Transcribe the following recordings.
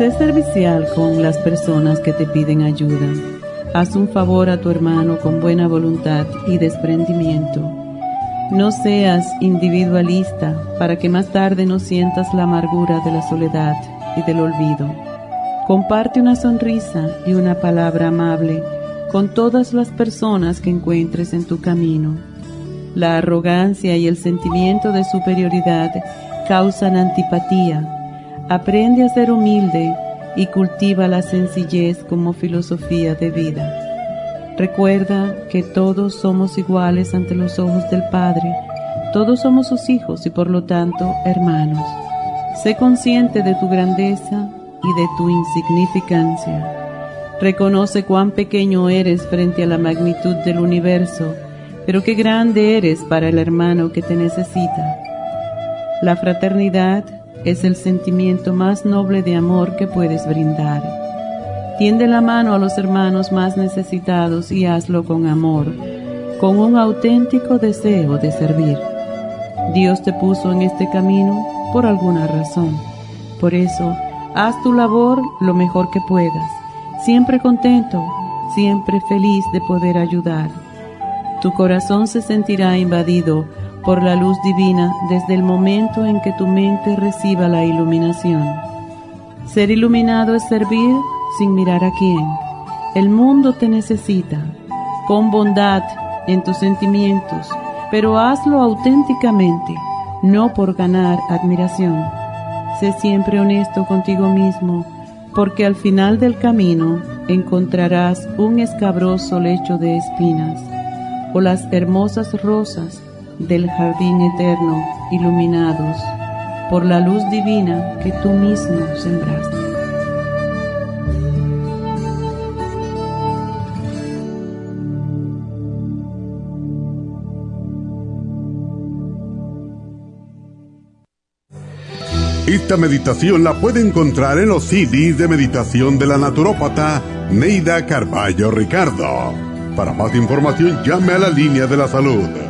Sé servicial con las personas que te piden ayuda. Haz un favor a tu hermano con buena voluntad y desprendimiento. No seas individualista para que más tarde no sientas la amargura de la soledad y del olvido. Comparte una sonrisa y una palabra amable con todas las personas que encuentres en tu camino. La arrogancia y el sentimiento de superioridad causan antipatía Aprende a ser humilde y cultiva la sencillez como filosofía de vida. Recuerda que todos somos iguales ante los ojos del Padre, todos somos sus hijos y por lo tanto hermanos. Sé consciente de tu grandeza y de tu insignificancia. Reconoce cuán pequeño eres frente a la magnitud del universo, pero qué grande eres para el hermano que te necesita. La fraternidad es el sentimiento más noble de amor que puedes brindar. Tiende la mano a los hermanos más necesitados y hazlo con amor, con un auténtico deseo de servir. Dios te puso en este camino por alguna razón. Por eso, haz tu labor lo mejor que puedas, siempre contento, siempre feliz de poder ayudar. Tu corazón se sentirá invadido por la luz divina desde el momento en que tu mente reciba la iluminación. Ser iluminado es servir sin mirar a quién. El mundo te necesita. Con bondad en tus sentimientos, pero hazlo auténticamente, no por ganar admiración. Sé siempre honesto contigo mismo, porque al final del camino encontrarás un escabroso lecho de espinas o las hermosas rosas del jardín eterno, iluminados por la luz divina que tú mismo sembraste. Esta meditación la puede encontrar en los CDs de meditación de la naturópata Neida Carballo Ricardo. Para más información llame a la línea de la salud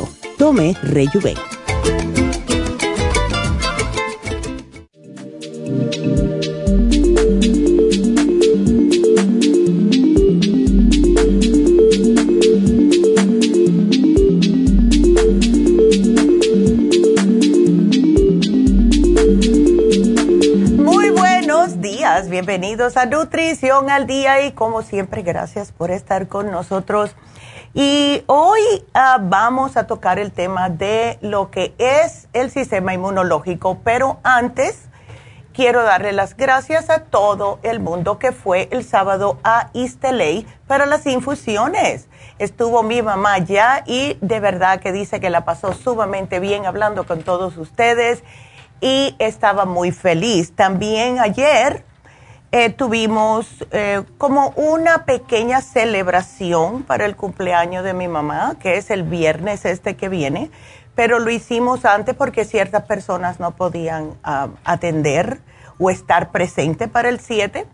Tome Rejuven. bienvenidos a Nutrición al Día y como siempre, gracias por estar con nosotros. Y hoy ah, vamos a tocar el tema de lo que es el sistema inmunológico, pero antes quiero darle las gracias a todo el mundo que fue el sábado a Isteley para las infusiones. Estuvo mi mamá ya y de verdad que dice que la pasó sumamente bien hablando con todos ustedes y estaba muy feliz. También ayer eh, tuvimos eh, como una pequeña celebración para el cumpleaños de mi mamá, que es el viernes este que viene pero lo hicimos antes porque ciertas personas no podían ah, atender o estar presente para el 7.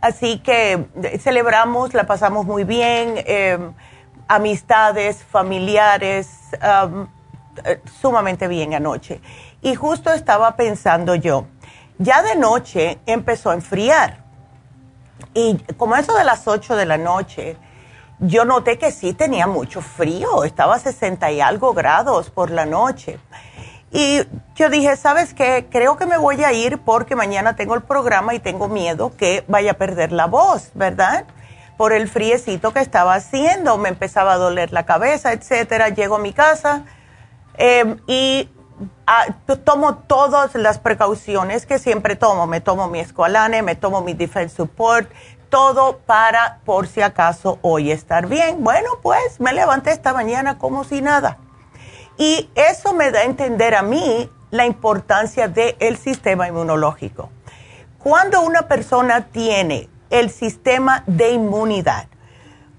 Así que eh, celebramos, la pasamos muy bien, amistades, familiares, sumamente bien anoche. Y justo estaba pensando yo, ya de noche empezó a enfriar. Y como eso de las 8 de la noche, yo noté que sí tenía mucho frío, estaba a 60 y algo grados por la noche. Y yo dije, ¿sabes qué? Creo que me voy a ir porque mañana tengo el programa y tengo miedo que vaya a perder la voz, ¿verdad? Por el friecito que estaba haciendo, me empezaba a doler la cabeza, etcétera. Llego a mi casa em, y ah, tomo todas las precauciones que siempre tomo. Me tomo mi escualane, me tomo mi defense support, todo para por si acaso hoy estar bien. Bueno, pues me levanté esta mañana como si nada. Y eso me da a entender a mí la importancia del sistema inmunológico. Cuando una persona tiene el sistema de inmunidad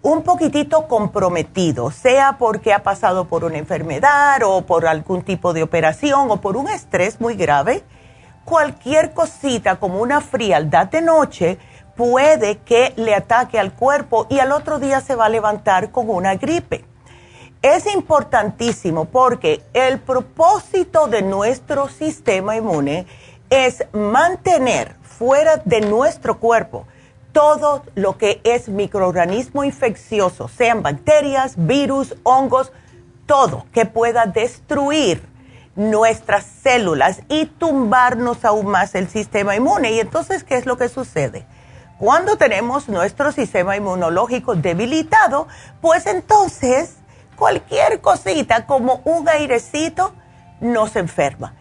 un poquitito comprometido, sea porque ha pasado por una enfermedad o por algún tipo de operación o por un estrés muy grave, cualquier cosita como una frialdad de noche, puede que le ataque al cuerpo y al otro día se va a levantar con una gripe. Es importantísimo porque el propósito de nuestro sistema inmune es mantener fuera de nuestro cuerpo todo lo que es microorganismo infeccioso, sean bacterias, virus, hongos, todo que pueda destruir nuestras células y tumbarnos aún más el sistema inmune. Y entonces, ¿qué es lo que sucede? Cuando tenemos nuestro sistema inmunológico debilitado, pues entonces cualquier cosita como un airecito nos enferma.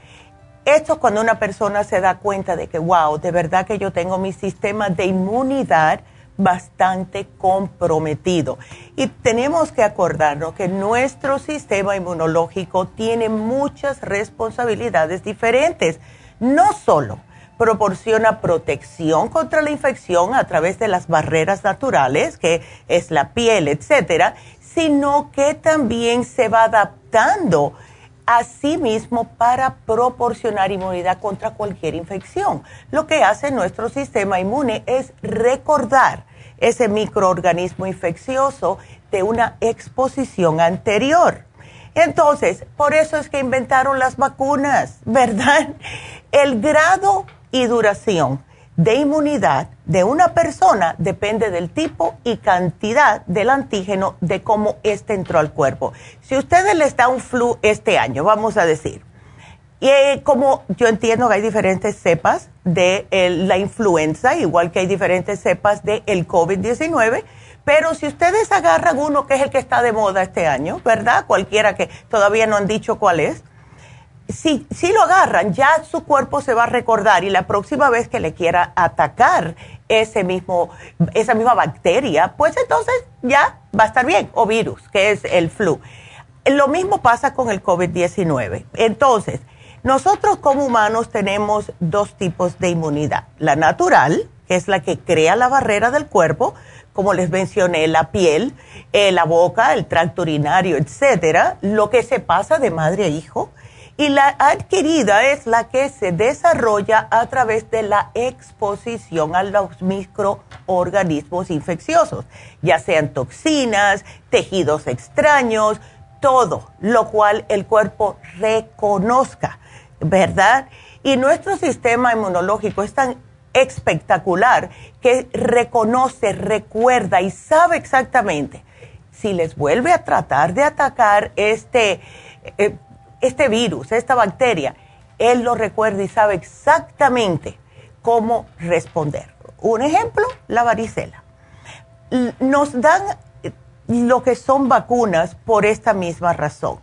Esto cuando una persona se da cuenta de que, wow, de verdad que yo tengo mi sistema de inmunidad bastante comprometido. Y tenemos que acordarnos que nuestro sistema inmunológico tiene muchas responsabilidades diferentes. No solo proporciona protección contra la infección a través de las barreras naturales, que es la piel, etcétera, sino que también se va adaptando a sí mismo para proporcionar inmunidad contra cualquier infección. Lo que hace nuestro sistema inmune es recordar ese microorganismo infeccioso de una exposición anterior. Entonces, por eso es que inventaron las vacunas, ¿verdad? El grado y duración de inmunidad de una persona depende del tipo y cantidad del antígeno de cómo éste entró al cuerpo. Si ustedes les da un flu este año, vamos a decir, y eh, como yo entiendo que hay diferentes cepas de la influenza, igual que hay diferentes cepas del el COVID-19, pero si ustedes agarran uno que es el que está de moda este año, ¿verdad? Cualquiera que todavía no han dicho cuál es, si, si lo agarran, ya su cuerpo se va a recordar y la próxima vez que le quiera atacar ese mismo, esa misma bacteria, pues entonces ya va a estar bien, o virus, que es el flu. Lo mismo pasa con el COVID-19. Entonces, nosotros como humanos tenemos dos tipos de inmunidad. La natural, que es la que crea la barrera del cuerpo, como les mencioné, la piel, eh, la boca, el tracto urinario, etcétera, lo que se pasa de madre a hijo y la adquirida es la que se desarrolla a través de la exposición a los microorganismos infecciosos, ya sean toxinas, tejidos extraños, todo lo cual el cuerpo reconozca, ¿verdad? Y nuestro sistema inmunológico es tan espectacular que reconoce, recuerda y sabe exactamente si les vuelve a tratar de atacar este eh, este virus, esta bacteria, él lo recuerda y sabe exactamente cómo responder. Un ejemplo, la varicela. Nos dan lo que son vacunas por esta misma razón.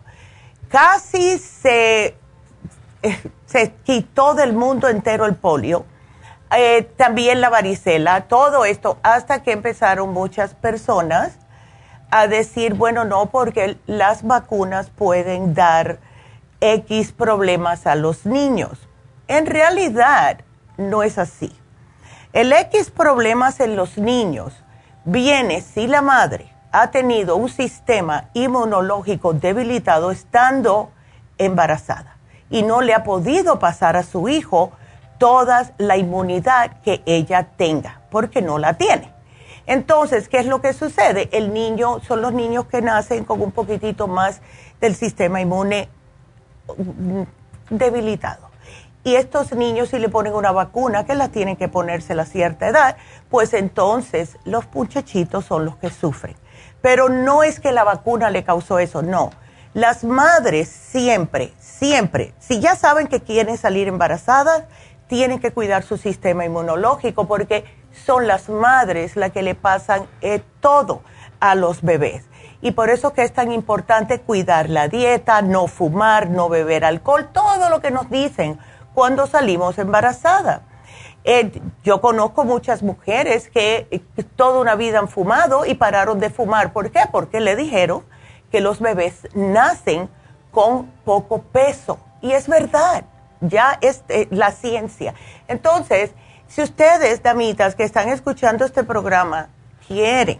Casi se, se quitó del mundo entero el polio Eh, también la varicela, todo esto, hasta que empezaron muchas personas a decir, bueno, no, porque las vacunas pueden dar X problemas a los niños. En realidad, no es así. El X problemas en los niños viene si la madre ha tenido un sistema inmunológico debilitado estando embarazada y no le ha podido pasar a su hijo toda la inmunidad que ella tenga, porque no la tiene. Entonces, ¿qué es lo que sucede? El niño, son los niños que nacen con un poquitito más del sistema inmune mm, debilitado. Y estos niños, si le ponen una vacuna, que la tienen que ponerse a cierta edad, pues entonces los muchachitos son los que sufren. Pero no es que la vacuna le causó eso, no. Las madres siempre, siempre, si ya saben que quieren salir embarazadas, tienen que cuidar su sistema inmunológico porque son las madres las que le pasan eh, todo a los bebés. Y por eso que es tan importante cuidar la dieta, no fumar, no beber alcohol, todo lo que nos dicen cuando salimos embarazadas. Eh, yo conozco muchas mujeres que eh, toda una vida han fumado y pararon de fumar. ¿Por qué? Porque le dijeron que los bebés nacen con poco peso. Y es verdad ya es eh, la ciencia. Entonces, si ustedes, damitas, que están escuchando este programa, quieren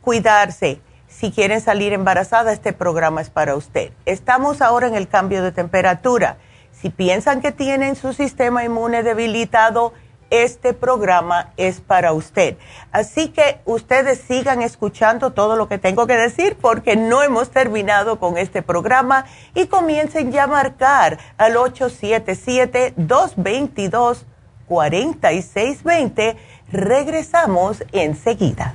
cuidarse, si quieren salir embarazada, este programa es para usted. Estamos ahora en el cambio de temperatura. Si piensan que tienen su sistema inmune debilitado, este programa es para usted. Así que ustedes sigan escuchando todo lo que tengo que decir porque no hemos terminado con este programa y comiencen ya a marcar al 877-222-4620. Regresamos enseguida.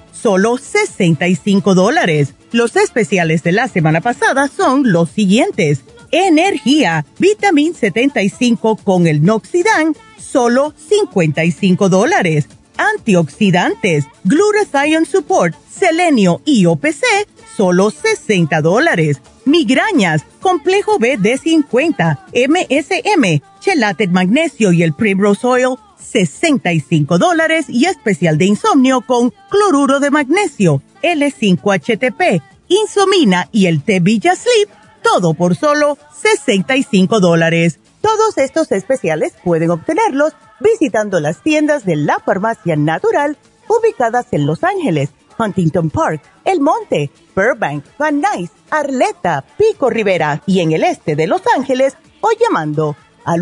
solo 65 dólares los especiales de la semana pasada son los siguientes. Energía, Vitamin 75 con el Noxidan, solo 55 dólares. Antioxidantes, Glutathione Support, Selenio y OPC, solo 60 dólares. Migrañas, Complejo B de 50, MSM, Chelate Magnesio y el Primrose Oil, 65 dólares y especial de insomnio con cloruro de magnesio L5HTP, Insomina y el té Villa Sleep, todo por solo 65 dólares. Todos estos especiales pueden obtenerlos visitando las tiendas de la farmacia natural ubicadas en Los Ángeles, Huntington Park, El Monte, Burbank, Van Nuys, Arleta, Pico Rivera y en el este de Los Ángeles o llamando al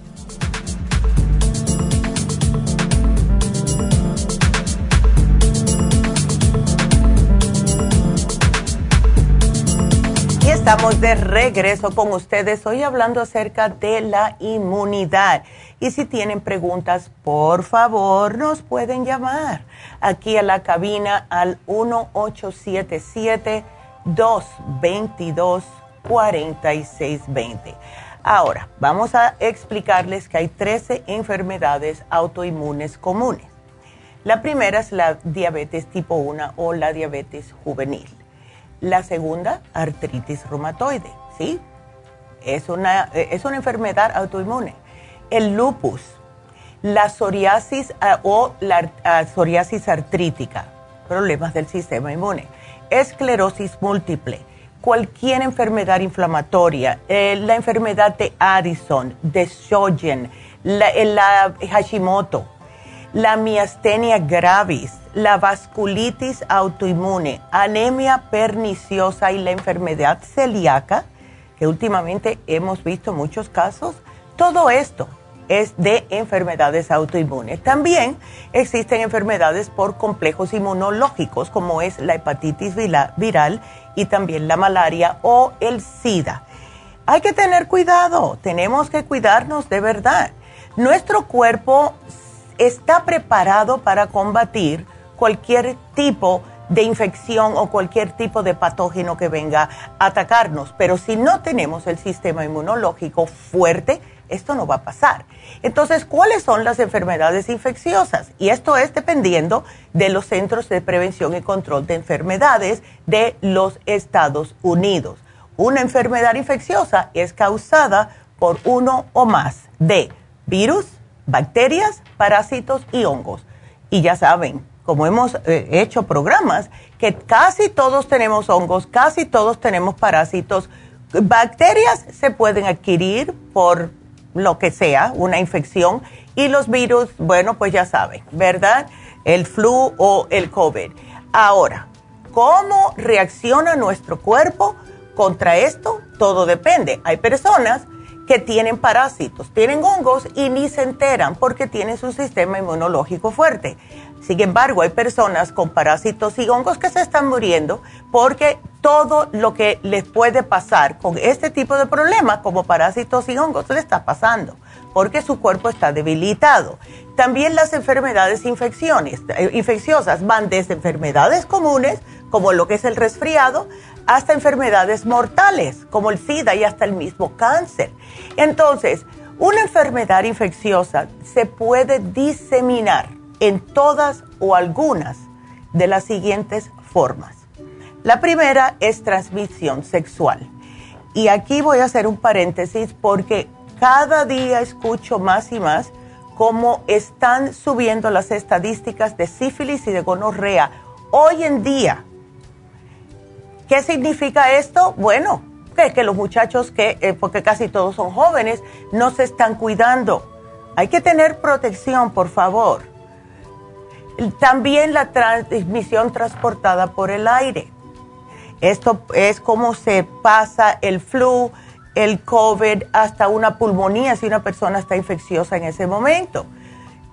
Estamos de regreso con ustedes hoy hablando acerca de la inmunidad. Y si tienen preguntas, por favor, nos pueden llamar aquí a la cabina al 1877-222-4620. Ahora, vamos a explicarles que hay 13 enfermedades autoinmunes comunes. La primera es la diabetes tipo 1 o la diabetes juvenil. La segunda, artritis reumatoide, ¿sí? Es una, eh, es una enfermedad autoinmune. El lupus, la psoriasis ah, o la ah, psoriasis artrítica, problemas del sistema inmune, esclerosis múltiple, cualquier enfermedad inflamatoria, eh, la enfermedad de Addison, de Sjögren, la, la Hashimoto, la miastenia gravis, la vasculitis autoinmune, anemia perniciosa y la enfermedad celíaca, que últimamente hemos visto muchos casos, todo esto es de enfermedades autoinmunes. También existen enfermedades por complejos inmunológicos, como es la hepatitis viral y también la malaria o el SIDA. Hay que tener cuidado, tenemos que cuidarnos de verdad. Nuestro cuerpo está preparado para combatir cualquier tipo de infección o cualquier tipo de patógeno que venga a atacarnos. Pero si no tenemos el sistema inmunológico fuerte, esto no va a pasar. Entonces, ¿cuáles son las enfermedades infecciosas? Y esto es dependiendo de los Centros de Prevención y Control de Enfermedades de los Estados Unidos. Una enfermedad infecciosa es causada por uno o más de virus, bacterias, parásitos y hongos. Y ya saben, como hemos eh, hecho programas, que casi todos tenemos hongos, casi todos tenemos parásitos. Bacterias se pueden adquirir por lo que sea, una infección, y los virus, bueno, pues ya saben, ¿verdad? El flu o el COVID. Ahora, ¿cómo reacciona nuestro cuerpo contra esto? Todo depende. Hay personas que tienen parásitos, tienen hongos y ni se enteran porque tienen su sistema inmunológico fuerte. Sin embargo, hay personas con parásitos y hongos que se están muriendo porque todo lo que les puede pasar con este tipo de problemas, como parásitos y hongos, le está pasando porque su cuerpo está debilitado. También las enfermedades infecciones, eh, infecciosas van desde enfermedades comunes, como lo que es el resfriado, hasta enfermedades mortales, como el SIDA y hasta el mismo cáncer. Entonces, una enfermedad infecciosa se puede diseminar en todas o algunas de las siguientes formas. La primera es transmisión sexual. Y aquí voy a hacer un paréntesis porque cada día escucho más y más cómo están subiendo las estadísticas de sífilis y de gonorrea. Hoy en día, ¿Qué significa esto? Bueno, que, los muchachos, que, eh, porque casi todos son jóvenes, no se están cuidando. Hay que tener protección, por favor. También la transmisión transportada por el aire. Esto es como se pasa el flu, el COVID, hasta una pulmonía si una persona está infecciosa en ese momento.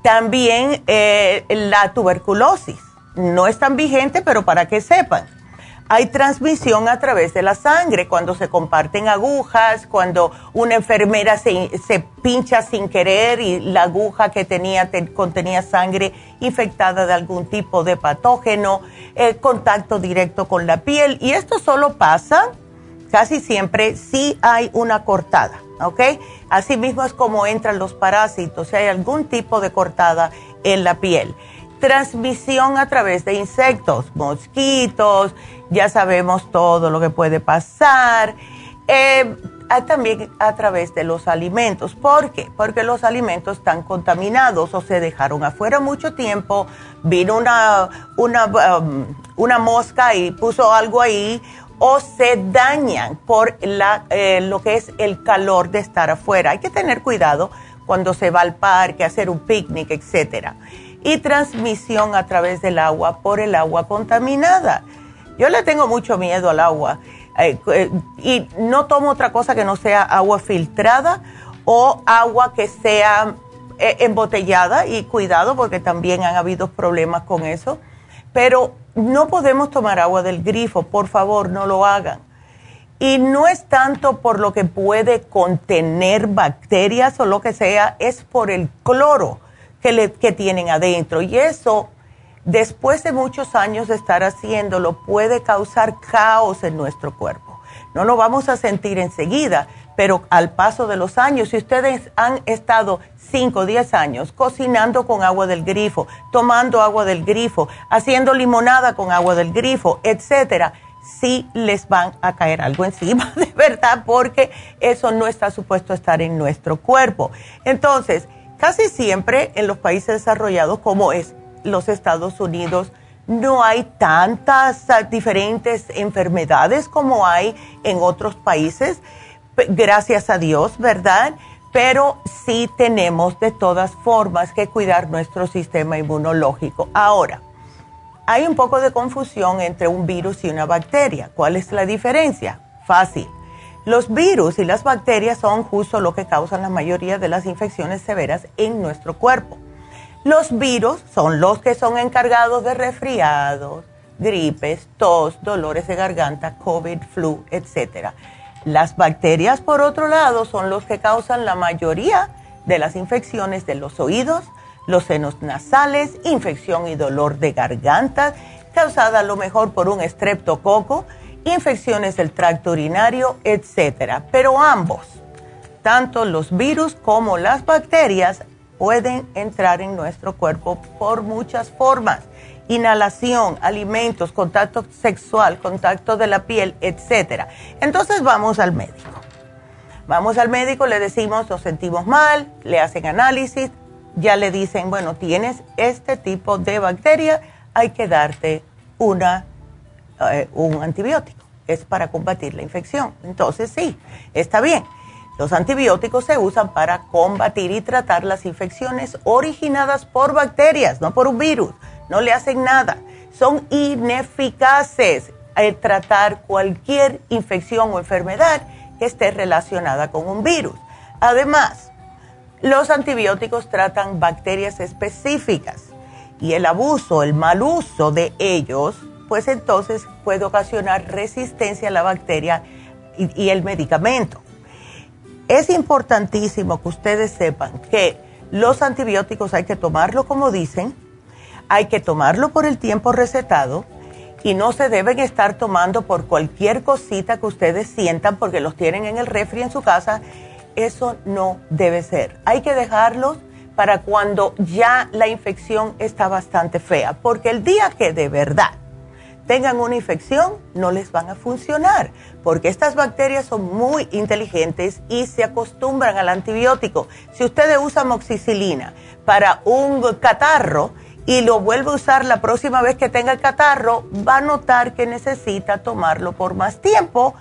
También eh, la tuberculosis. No es tan vigente, pero para que sepan hay transmisión a través de la sangre, cuando se comparten agujas, cuando una enfermera se, pincha sin querer y la aguja que tenía contenía sangre infectada de algún tipo de patógeno, contacto directo con la piel. Y esto solo pasa casi siempre si hay una cortada, ¿ok? Asimismo es como entran los parásitos, si hay algún tipo de cortada en la piel transmisión a través de insectos, mosquitos, ya sabemos todo lo que puede pasar. Eh, también a través de los alimentos. ¿Por qué? Porque los alimentos están contaminados o se dejaron afuera mucho tiempo, vino una, una, um, una mosca y puso algo ahí o se dañan por la, eh, lo que es el calor de estar afuera. Hay que tener cuidado cuando se va al parque, hacer un picnic, etcétera y transmisión a través del agua por el agua contaminada. Yo le tengo mucho miedo al agua eh, eh, y no tomo otra cosa que no sea agua filtrada o agua que sea eh, embotellada y cuidado porque también han habido problemas con eso. Pero no podemos tomar agua del grifo, por favor, no lo hagan. Y no es tanto por lo que puede contener bacterias o lo que sea, es por el cloro que, que tienen adentro. Y eso, después de muchos años de estar haciéndolo, puede causar caos en nuestro cuerpo. No lo vamos a sentir enseguida, pero al paso de los años, si ustedes han estado 5 o 10 años cocinando con agua del grifo, tomando agua del grifo, haciendo limonada con agua del grifo, etcétera, sí les van a caer algo encima, de verdad, porque eso no está supuesto a estar en nuestro cuerpo. Entonces, casi siempre en los países desarrollados como es los Estados Unidos, no hay tantas ah, diferentes enfermedades como hay en otros países, gracias a Dios, ¿verdad? Pero sí tenemos de todas formas que cuidar nuestro sistema inmunológico. Ahora, hay un poco de confusión entre un virus y una bacteria. ¿Cuál es la diferencia? Fácil. Los virus y las bacterias son justo lo que causan la mayoría de las infecciones severas en nuestro cuerpo. Los virus son los que son encargados de resfriados, gripes, tos, dolores de garganta, COVID, flu, etc. Las bacterias, por otro lado, son los que causan la mayoría de las infecciones de los oídos, los senos nasales, infección y dolor de garganta, causada a lo mejor por un estreptococo, infecciones del tracto urinario, etc. Pero ambos, tanto los virus como las bacterias, pueden entrar en nuestro cuerpo por muchas formas. Inhalación, alimentos, contacto sexual, contacto de la piel, etc. Entonces vamos al médico. Vamos al médico, le decimos, nos sentimos mal, le hacen análisis, ya le dicen, bueno, tienes este tipo de bacteria, hay que darte una, eh, un antibiótico. Es para combatir la infección. Entonces, sí, está bien. Los antibióticos se usan para combatir y tratar las infecciones originadas por bacterias, no por un virus. No le hacen nada. Son ineficaces al tratar cualquier infección o enfermedad que esté relacionada con un virus. Además, los antibióticos tratan bacterias específicas y el abuso, el mal uso de ellos, pues entonces puede ocasionar resistencia a la bacteria y, el medicamento. Es importantísimo que ustedes sepan que los antibióticos hay que tomarlo como dicen, hay que tomarlo por el tiempo recetado y no se deben estar tomando por cualquier cosita que ustedes sientan porque los tienen en el refri en su casa eso no debe ser. Hay que dejarlos para cuando ya la infección está bastante fea, porque el día que de verdad tengan una infección no les van a funcionar, porque estas bacterias son muy inteligentes y se acostumbran al antibiótico. Si usted usa moxicilina para un catarro y lo vuelve a usar la próxima vez que tenga el catarro, va a notar que necesita tomarlo por más tiempo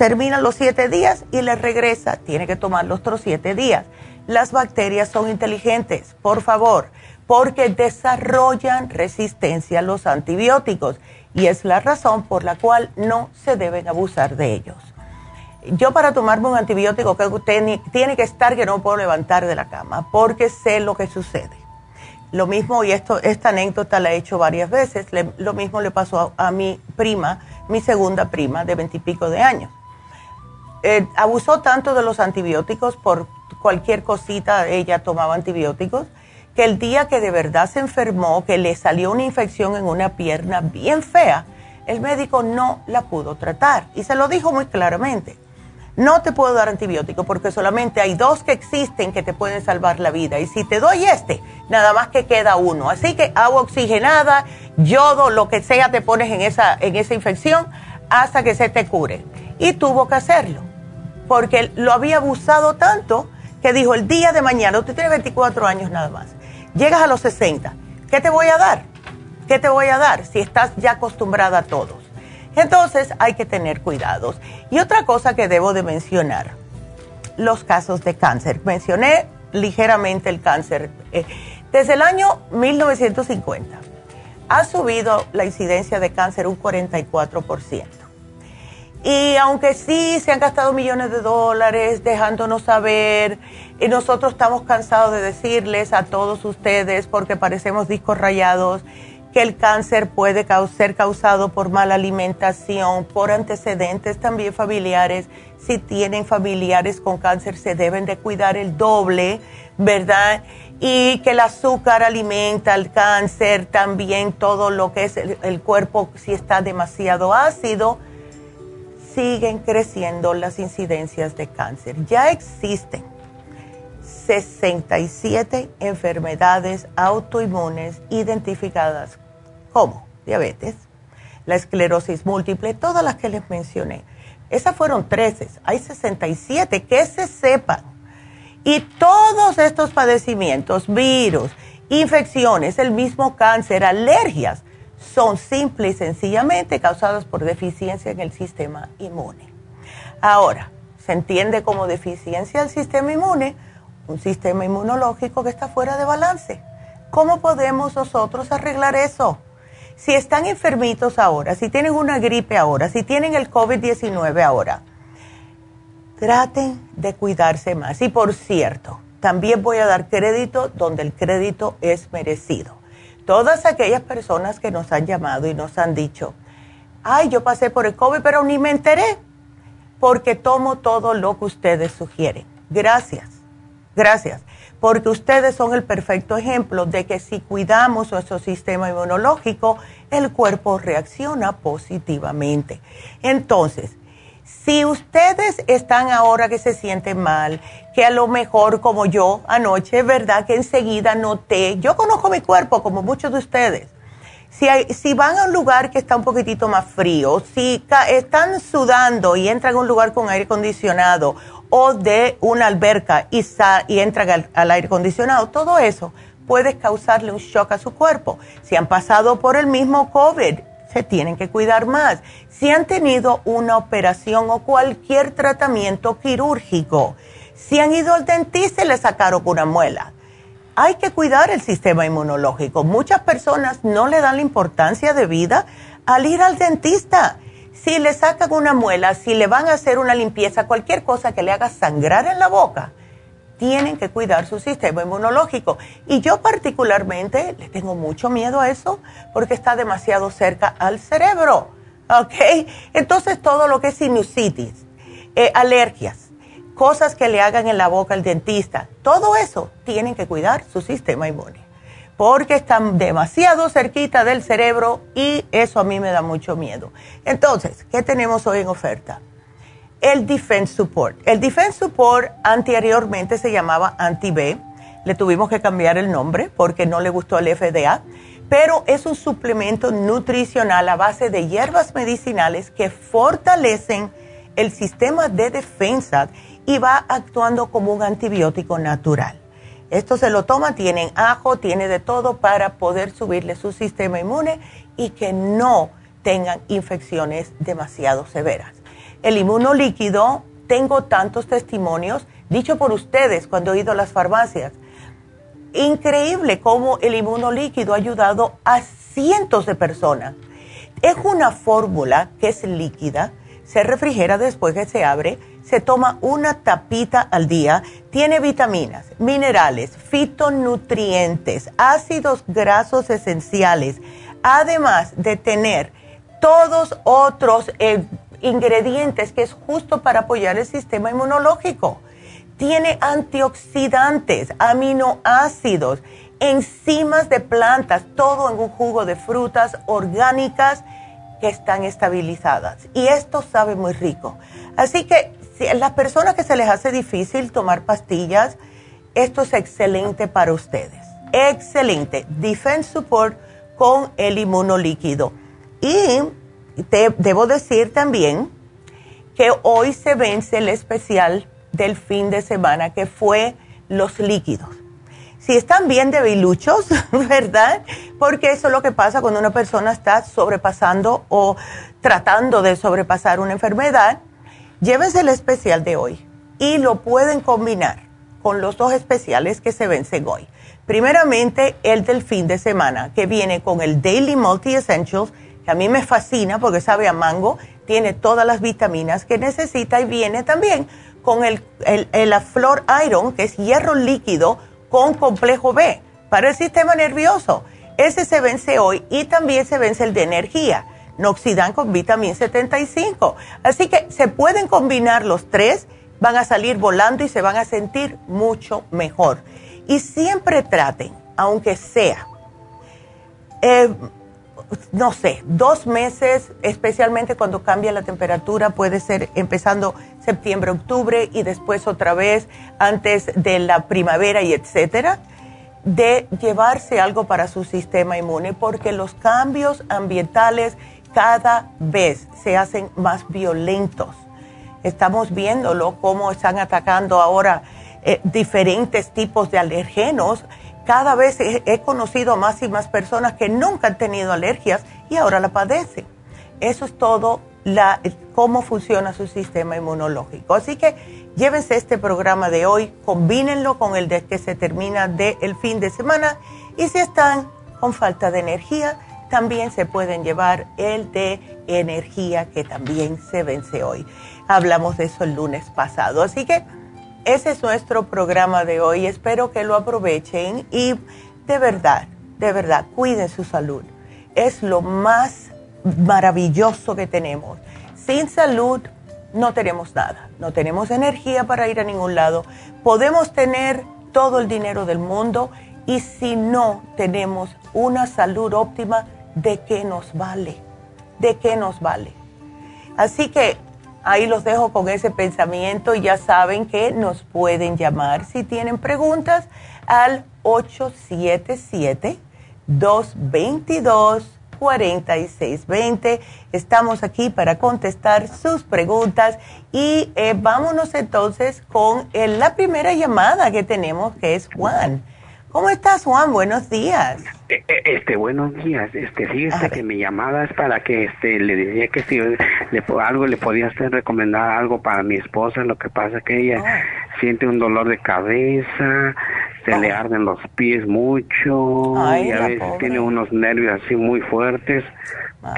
termina los siete días y le regresa. Tiene que tomar los otros siete días. Las bacterias son inteligentes, por favor, porque desarrollan resistencia a los antibióticos y es la razón por la cual no se deben abusar de ellos. Yo para tomarme un antibiótico que tiene que estar que no puedo levantar de la cama porque sé lo que sucede. Lo mismo, y esto, esta anécdota la he hecho varias veces, lo mismo le pasó a, a mi prima, mi segunda prima de veintipico de años eh, abusó tanto de los antibióticos por cualquier cosita, ella tomaba antibióticos, que el día que de verdad se enfermó, que le salió una infección en una pierna bien fea, el médico no la pudo tratar y se lo dijo muy claramente. No te puedo dar antibiótico porque solamente hay dos que existen que te pueden salvar la vida. Y si te doy este, nada más que queda uno. Así que agua oxigenada, yodo, lo que sea te pones en esa, en esa infección hasta que se te cure. Y tuvo que hacerlo porque lo había abusado tanto que dijo, el día de mañana, usted tiene 24 años nada más, llegas a los 60, ¿qué te voy a dar? ¿Qué te voy a dar si estás ya acostumbrada a todos? Entonces hay que tener cuidados. Y otra cosa que debo de mencionar, los casos de cáncer. Mencioné ligeramente el cáncer. Eh, desde el año 1950 ha subido la incidencia de cáncer un 44%. Y aunque sí se han gastado millones de dólares dejándonos saber, y nosotros estamos cansados de decirles a todos ustedes, porque parecemos discos rayados, que el cáncer puede ser causado por mala alimentación, por antecedentes también familiares. Si tienen familiares con cáncer se deben de cuidar el doble, ¿verdad? Y que el azúcar alimenta el cáncer, también todo lo que es el, cuerpo, si está demasiado ácido, siguen creciendo las incidencias de cáncer. Ya existen 67 enfermedades autoinmunes identificadas como diabetes, la esclerosis múltiple, todas las que les mencioné. Esas fueron 13, hay 67 que se sepan. Y todos estos padecimientos, virus, infecciones, el mismo cáncer, alergias, son simple y sencillamente causadas por deficiencia en el sistema inmune. Ahora, se entiende como deficiencia del sistema inmune un sistema inmunológico que está fuera de balance. ¿Cómo podemos nosotros arreglar eso? Si están enfermitos ahora, si tienen una gripe ahora, si tienen el COVID-19 ahora, traten de cuidarse más. Y por cierto, también voy a dar crédito donde el crédito es merecido. Todas aquellas personas que nos han llamado y nos han dicho, ay, yo pasé por el COVID, pero ni me enteré, porque tomo todo lo que ustedes sugieren. Gracias Gracias, porque ustedes son el perfecto ejemplo de que si cuidamos nuestro sistema inmunológico, el cuerpo reacciona positivamente. Entonces, si ustedes están ahora que se sienten mal, que a lo mejor como yo anoche, ¿verdad? Que enseguida noté, yo conozco mi cuerpo como muchos de ustedes. Si, si van a un lugar que está un poquitito más frío, si están sudando y entran a un lugar con aire acondicionado o de una alberca y, y entran al, aire acondicionado, todo eso puede causarle un shock a su cuerpo. Si han pasado por el mismo COVID, se tienen que cuidar más. Si han tenido una operación o cualquier tratamiento quirúrgico, si han ido al dentista y le sacaron una muela, hay que cuidar el sistema inmunológico. Muchas personas no le dan la importancia de vida al ir al dentista si le sacan una muela, si le van a hacer una limpieza, cualquier cosa que le haga sangrar en la boca, tienen que cuidar su sistema inmunológico. Y yo particularmente le tengo mucho miedo a eso porque está demasiado cerca al cerebro. ¿Ok? Entonces todo lo que es sinusitis, eh, alergias, cosas que le hagan en la boca al dentista, todo eso tienen que cuidar su sistema inmune porque están demasiado cerquita del cerebro y eso a mí me da mucho miedo. Entonces, ¿qué tenemos hoy en oferta? El Defense Support. El Defense Support anteriormente se llamaba Anti-B. Le tuvimos que cambiar el nombre porque no le gustó el FDA, pero es un suplemento nutricional a base de hierbas medicinales que fortalecen el sistema de defensa y va actuando como un antibiótico natural. Esto se lo toma, tienen ajo, tiene de todo para poder subirle su sistema inmune y que no tengan infecciones demasiado severas. El inmunolíquido, tengo tantos testimonios, dicho por ustedes cuando he ido a las farmacias. Increíble cómo el inmunolíquido ha ayudado a cientos de personas. Es una fórmula que es líquida, se refrigera después que se abre se toma una tapita al día, tiene vitaminas, minerales, fitonutrientes, ácidos grasos esenciales, además de tener todos otros eh, ingredientes que es justo para apoyar el sistema inmunológico. Tiene antioxidantes, aminoácidos, enzimas de plantas, todo en un jugo de frutas orgánicas que están estabilizadas. Y esto sabe muy rico. Así que las personas que se les hace difícil tomar pastillas, esto es excelente para ustedes. Excelente. Defense Support con el inmunolíquido. Y te, debo decir también que hoy se vence el especial del fin de semana, que fue los líquidos. Si están bien debiluchos, ¿verdad? Porque eso es lo que pasa cuando una persona está sobrepasando o tratando de sobrepasar una enfermedad Llévense el especial de hoy y lo pueden combinar con los dos especiales que se vencen hoy. Primeramente, el del fin de semana, que viene con el Daily Multi Essentials, que a mí me fascina porque sabe a mango, tiene todas las vitaminas que necesita y viene también con el, el, la Flor Iron, que es hierro líquido con complejo B para el sistema nervioso. Ese se vence hoy y también se vence el de energía, Noxidan con vitamina 75. Así que se pueden combinar los tres, van a salir volando y se van a sentir mucho mejor. Y siempre traten, aunque sea, eh, no sé, dos meses, especialmente cuando cambia la temperatura, puede ser empezando septiembre, octubre y después otra vez antes de la primavera y etcétera, de llevarse algo para su sistema inmune, porque los cambios ambientales cada vez se hacen más violentos. Estamos viéndolo cómo están atacando ahora eh, diferentes tipos de alergenos cada vez he, conocido más y más personas que nunca han tenido alergias y ahora la padecen. Eso es todo la, cómo funciona su sistema inmunológico. Así que llévense este programa de hoy, combínenlo con el de que se termina del el fin de semana y si están con falta de energía, también se pueden llevar el de energía que también se vence hoy. Hablamos de eso el lunes pasado. Así que ese es nuestro programa de hoy. Espero que lo aprovechen y de verdad, de verdad, cuiden su salud. Es lo más maravilloso que tenemos. Sin salud no tenemos nada. No tenemos energía para ir a ningún lado. Podemos tener todo el dinero del mundo y si no tenemos una salud óptima, ¿de qué nos vale? ¿De qué nos vale? Así que Ahí los dejo con ese pensamiento y ya saben que nos pueden llamar si tienen preguntas al 877-222-4620. Estamos aquí para contestar sus preguntas y eh, vámonos entonces con eh, la primera llamada que tenemos que es Juan. ¿Cómo estás, Juan? Buenos días. Eh, eh, este, buenos días. Este, fíjese que mi llamada es para que, este, le diría que si le, algo le podía usted recomendar algo para mi esposa. Lo que pasa es que ella oh. siente un dolor de cabeza, se le oh. arden los pies mucho y a veces tiene unos nervios así muy fuertes.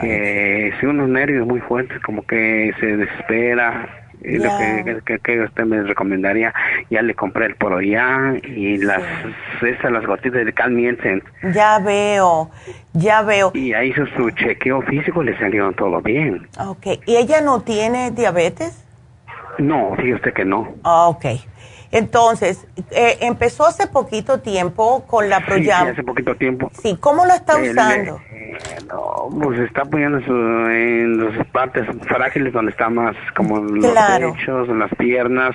Que si unos nervios muy fuertes, como que se desespera lo que, que, usted me recomendaría, ya le compré el poro ya y las esas, las gotitas de calmienten. Ya veo, ya veo. Y ahí hizo su chequeo físico, le salió todo bien. Ok, ¿y ella no tiene diabetes? No, fíjese que no. Ah, ok. Entonces, eh, empezó hace poquito tiempo con la Proyam. Sí, hace poquito tiempo. Sí, ¿cómo lo está usando? no, pues está poniendo en las partes frágiles donde está más como los pechos, en las piernas,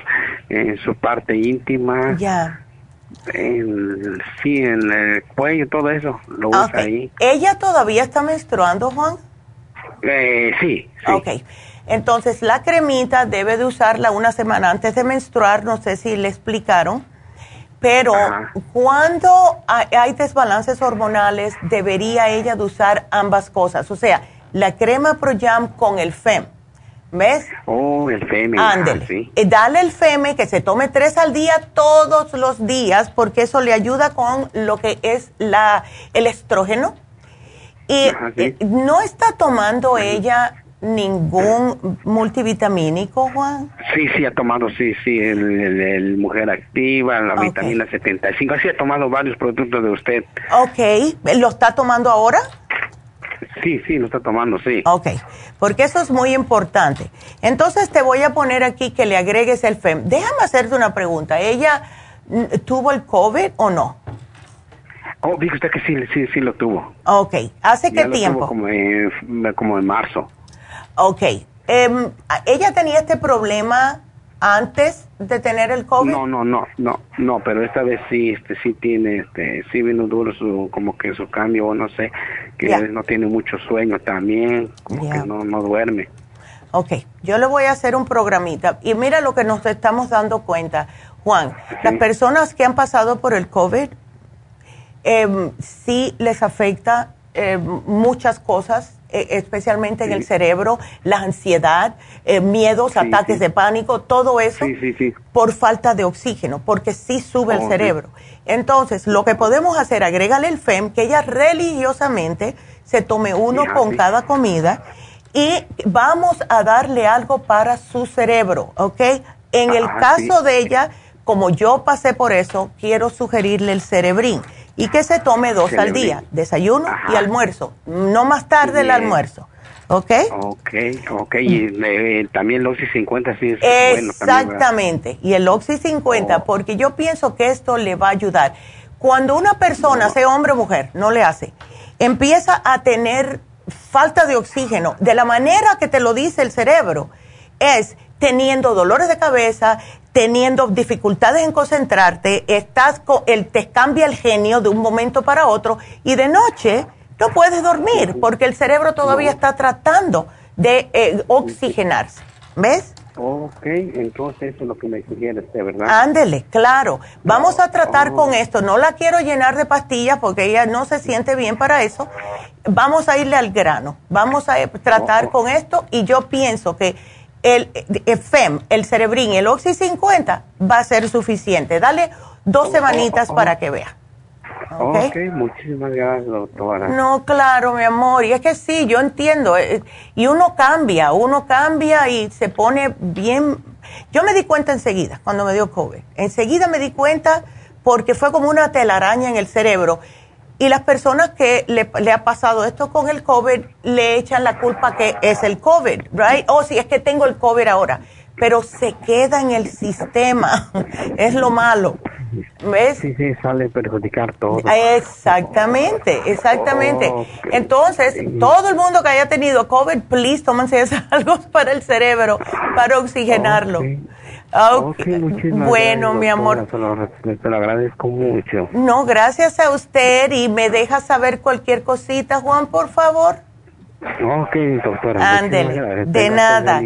en su parte íntima. Ya. En, sí, en el cuello, todo eso, lo usa ahí. ¿Ella todavía está menstruando, Juan? Eh, sí, sí. Ok. Entonces, la cremita debe de usarla una semana antes de menstruar, no sé si le explicaron, pero cuando hay, desbalances hormonales, debería ella de usar ambas cosas, o sea, la crema ProYam con el FEM. ¿Ves? Oh, el FEM. Ándele. Eh, dale el FEM, que se tome tres al día todos los días, porque eso le ayuda con lo que es la, el estrógeno. Y eh, no está tomando ella ningún multivitamínico, Juan? Sí, sí, ha tomado, sí, sí, el, Mujer Activa, la vitamina 75, sí ha tomado varios productos de usted. Ok, ¿lo está tomando ahora? Sí, sí, lo está tomando, sí. Ok, porque eso es muy importante. Entonces te voy a poner aquí que le agregues el FEM. Déjame hacerte una pregunta. ¿Ella tuvo el COVID o no? Oh, dijo usted que sí, sí, sí lo tuvo. Ok, ¿hace qué tiempo? como, como en marzo. Ok. Em, ¿Ella tenía este problema antes de tener el COVID? No, no, no, no, no, pero esta vez sí, este, sí tiene, este, sí vino duro su, como que su cambio, o no sé, que no tiene mucho sueño también, como que no, no duerme. Ok, yo le voy a hacer un programita y mira lo que nos estamos dando cuenta, Juan, las personas que han pasado por el COVID, eh, sí les afecta eh, muchas cosas eh, especialmente en el cerebro, la ansiedad, eh, miedos, ataques de pánico, todo eso por falta de oxígeno, porque sí sube el cerebro. Entonces, lo que podemos hacer, agrégale el FEM, que ella religiosamente se tome uno con cada comida y vamos a darle algo para su cerebro, ¿ok? En el caso de ella, como yo pasé por eso, quiero sugerirle el cerebrín y que se tome dos al día, desayuno y almuerzo, no más tarde el almuerzo. ¿Ok? Ok, ok. Y eh, también el Oxy 50 sí es Exactamente. y el Oxy 50, porque yo pienso que esto le va a ayudar. Cuando una persona, sea hombre o mujer, no le hace, empieza a tener falta de oxígeno, de la manera que te lo dice el cerebro, es teniendo dolores de cabeza, teniendo dificultades en concentrarte, estás con, el, te cambia el genio de un momento para otro y de noche no puedes dormir porque el cerebro todavía está tratando de eh, oxigenarse. ¿Ves? Ok, entonces eso es lo que me sugiere usted, ¿verdad? Ándele, claro. Vamos a tratar con esto. No la quiero llenar de pastillas porque ella no se siente bien para eso. Vamos a irle al grano. Vamos a tratar con esto y yo pienso que el, el FEM, el cerebrín, el Oxy 50 va a ser suficiente. Dale dos semanitas para que vea. ok, muchísimas gracias, doctora. No, claro, mi amor, y es que sí, yo entiendo, eh, y uno cambia, uno cambia y se pone bien. Yo me di cuenta enseguida cuando me dio COVID, enseguida me di cuenta porque fue como una telaraña en el cerebro. Y las personas que le, le, ha pasado esto con el COVID le echan la culpa que es el COVID, right? Oh, sí, es que tengo el COVID ahora. Pero se queda en el sistema, es lo malo. ¿Ves? Sí, sí, sale perjudicar todo. Exactamente, exactamente. Entonces, todo el mundo que haya tenido COVID, please, tómense algo para el cerebro, para oxigenarlo. Okay. Bueno, mi amor. Te lo, agradezco mucho. No, gracias a usted y me deja saber cualquier cosita, Juan, por favor. Ok, doctora. Ándele, de nada.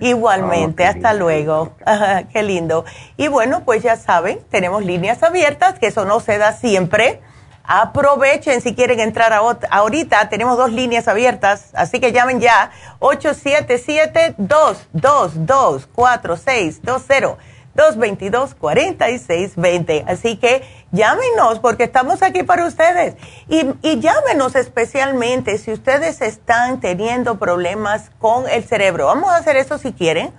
Igualmente, hasta luego. qué lindo. Y bueno, pues ya saben, tenemos líneas abiertas, que eso no se da siempre. Aprovechen si quieren entrar a ahorita, tenemos dos líneas abiertas, así que llamen ya 877-222-4620. 222-4620. Así que llámenos porque estamos aquí para ustedes. Y, y, llámenos especialmente si ustedes están teniendo problemas con el cerebro. Vamos a hacer eso si quieren.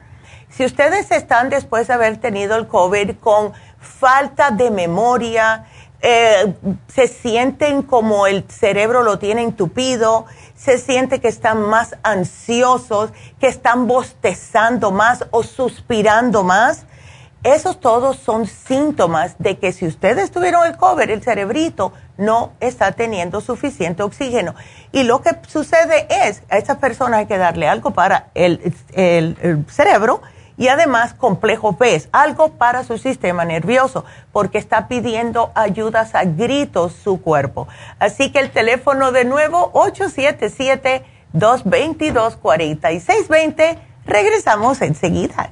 Si ustedes están después de haber tenido el COVID con falta de memoria, eh, se sienten como el cerebro lo tiene entupido, se siente que están más ansiosos, que están bostezando más o suspirando más esos todos son síntomas de que si ustedes tuvieron el cover, el cerebrito no está teniendo suficiente oxígeno. Y lo que sucede es, a esas personas hay que darle algo para el, cerebro y además complejo B, algo para su sistema nervioso, porque está pidiendo ayudas a gritos su cuerpo. Así que el teléfono de nuevo, 877-222-4620. Regresamos enseguida.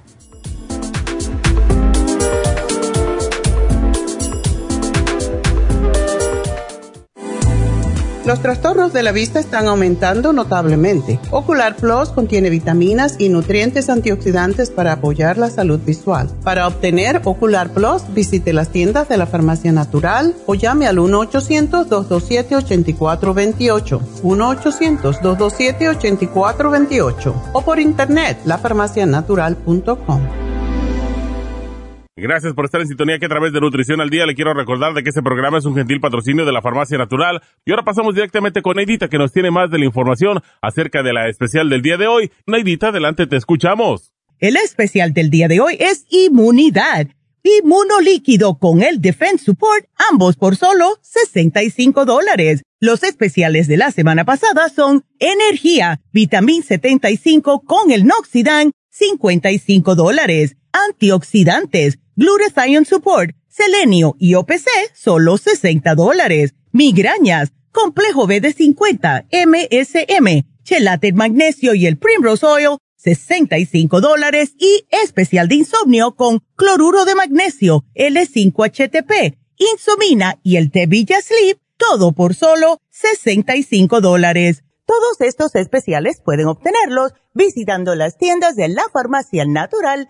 Los trastornos de la vista están aumentando notablemente. Ocular Plus contiene vitaminas y nutrientes antioxidantes para apoyar la salud visual. Para obtener Ocular Plus, visite las tiendas de la Farmacia Natural o llame al 1-800-227-8428. 1-800-227-8428 o por internet lafarmacianatural.com. Gracias por estar en sintonía que a través de Nutrición al Día le quiero recordar de que este programa es un gentil patrocinio de la Farmacia Natural. Y ahora pasamos directamente con Neidita que nos tiene más de la información acerca de la especial del día de hoy. Neidita, adelante, te escuchamos. El especial del día de hoy es inmunidad. Inmunolíquido con el Defense Support, ambos por solo 65 dólares. Los especiales de la semana pasada son Energía, Vitamin 75 con el Noxidan, 55 dólares. Antioxidantes, Glutathione Support, Selenio y OPC, solo 60 dólares. Migrañas, Complejo B de 50, MSM, Chelate Magnesio y el Primrose Oil, 65 dólares y especial de insomnio con cloruro de magnesio, L5HTP, Insomina y el Tevilla Sleep, todo por solo 65 dólares. Todos estos especiales pueden obtenerlos visitando las tiendas de la farmacia natural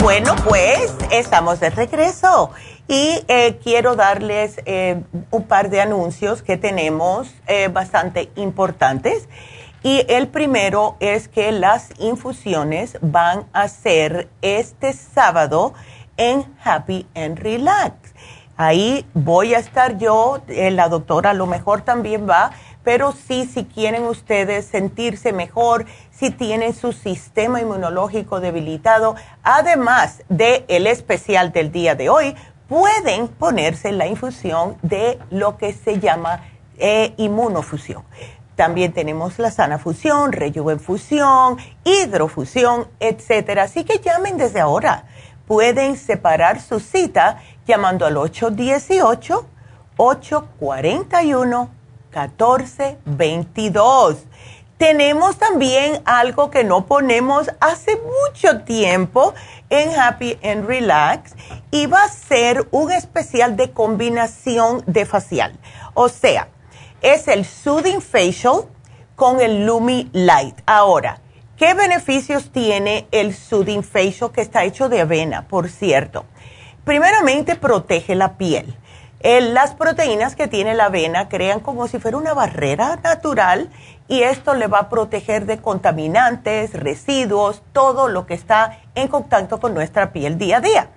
Bueno, pues estamos de regreso y eh, quiero darles eh, un par de anuncios que tenemos eh, bastante importantes. Y el primero es que las infusiones van a ser este sábado en Happy and Relax. Ahí voy a estar yo, la doctora a lo mejor también va, pero sí, si quieren ustedes sentirse mejor, si tienen su sistema inmunológico debilitado, además del el especial del día de hoy, pueden ponerse la infusión de lo que se llama eh, inmunofusión. También tenemos la sana fusión, rejuvenfusión, hidrofusión, etcétera. Así que llamen desde ahora. Pueden separar su cita llamando al 818 841 1422. Tenemos también algo que no ponemos hace mucho tiempo en Happy and Relax y va a ser un especial de combinación de facial. O sea, es el Soothing Facial con el Lumi Light. Ahora, ¿qué beneficios tiene el Soothing Facial que está hecho de avena, por cierto? Primeramente, protege la piel las proteínas que tiene la avena crean como si fuera una barrera natural y esto le va a proteger de contaminantes, residuos, todo lo que está en contacto con nuestra piel día a día.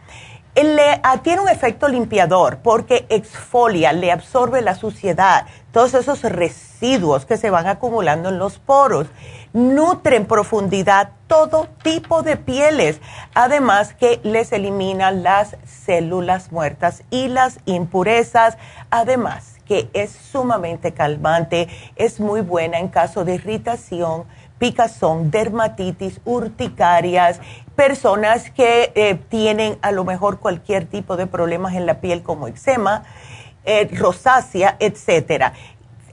Le, ah, tiene un efecto limpiador porque exfolia, le absorbe la suciedad, todos esos residuos que se van acumulando en los poros nutre en profundidad todo tipo de pieles, además que les elimina las células muertas y las impurezas, además que es sumamente calmante, es muy buena en caso de irritación, picazón, dermatitis, urticarias, personas que eh, tienen a lo mejor cualquier tipo de problemas en la piel como eczema, eh, rosácea, etcétera.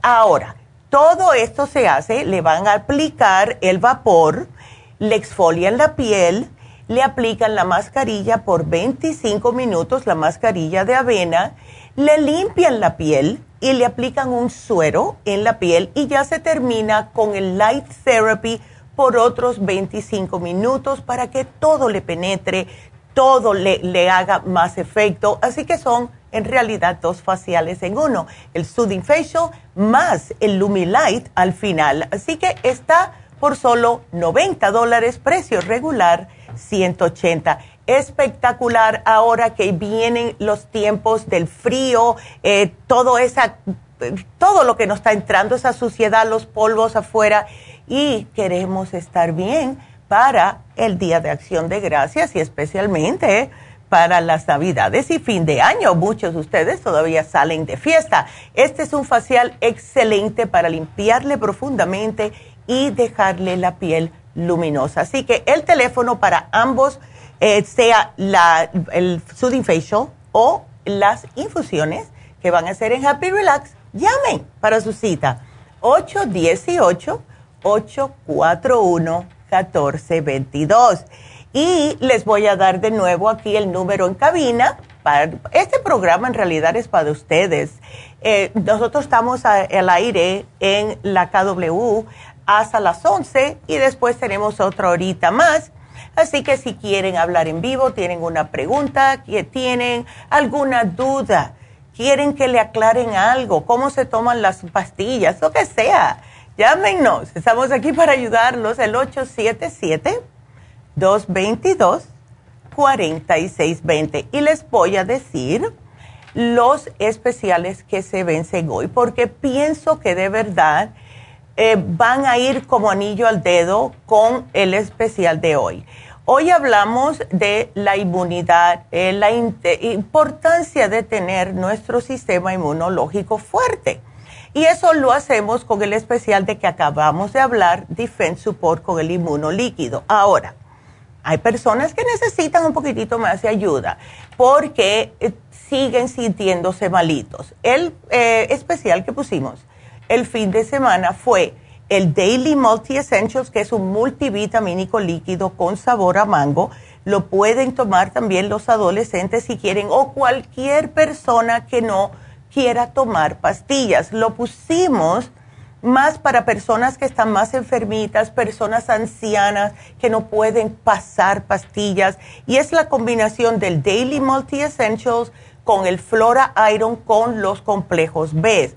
Ahora, todo esto se hace, le van a aplicar el vapor, le exfolian la piel, le aplican la mascarilla por 25 minutos, la mascarilla de avena, le limpian la piel y le aplican un suero en la piel y ya se termina con el light therapy por otros 25 minutos para que todo le penetre, todo le, le haga más efecto. Así que son en realidad dos faciales en uno, el Soothing Facial más el Lumilight al final. Así que está por solo 90 dólares, precio regular 180. Espectacular ahora que vienen los tiempos del frío, eh, todo, esa, todo lo que nos está entrando, esa suciedad, los polvos afuera y queremos estar bien para el Día de Acción de Gracias y especialmente para las navidades y fin de año. Muchos de ustedes todavía salen de fiesta. Este es un facial excelente para limpiarle profundamente y dejarle la piel luminosa. Así que el teléfono para ambos, eh, sea la, el Soothing Facial o las infusiones que van a hacer en Happy Relax, llamen para su cita. 818-841-1422. Y les voy a dar de nuevo aquí el número en cabina. Para, este programa en realidad es para ustedes. Eh, nosotros estamos al aire en la KW hasta las 11 y después tenemos otra horita más. Así que si quieren hablar en vivo, tienen una pregunta, tienen alguna duda, quieren que le aclaren algo, cómo se toman las pastillas, lo que sea, llámenos. Estamos aquí para ayudarlos. El 877 222-4620. Y les voy a decir los especiales que se vencen hoy, porque pienso que de verdad eh, van a ir como anillo al dedo con el especial de hoy. Hoy hablamos de la inmunidad, eh, la importancia de tener nuestro sistema inmunológico fuerte. Y eso lo hacemos con el especial de que acabamos de hablar, Defense Support con el inmunolíquido. Ahora, hay personas que necesitan un poquitito más de ayuda porque eh, siguen sintiéndose malitos. El eh, especial que pusimos el fin de semana fue el Daily Multi Essentials, que es un multivitamínico líquido con sabor a mango. Lo pueden tomar también los adolescentes si quieren o cualquier persona que no quiera tomar pastillas. Lo pusimos más para personas que están más enfermitas, personas ancianas que no pueden pasar pastillas. Y es la combinación del Daily Multi Essentials con el Flora Iron con los complejos B.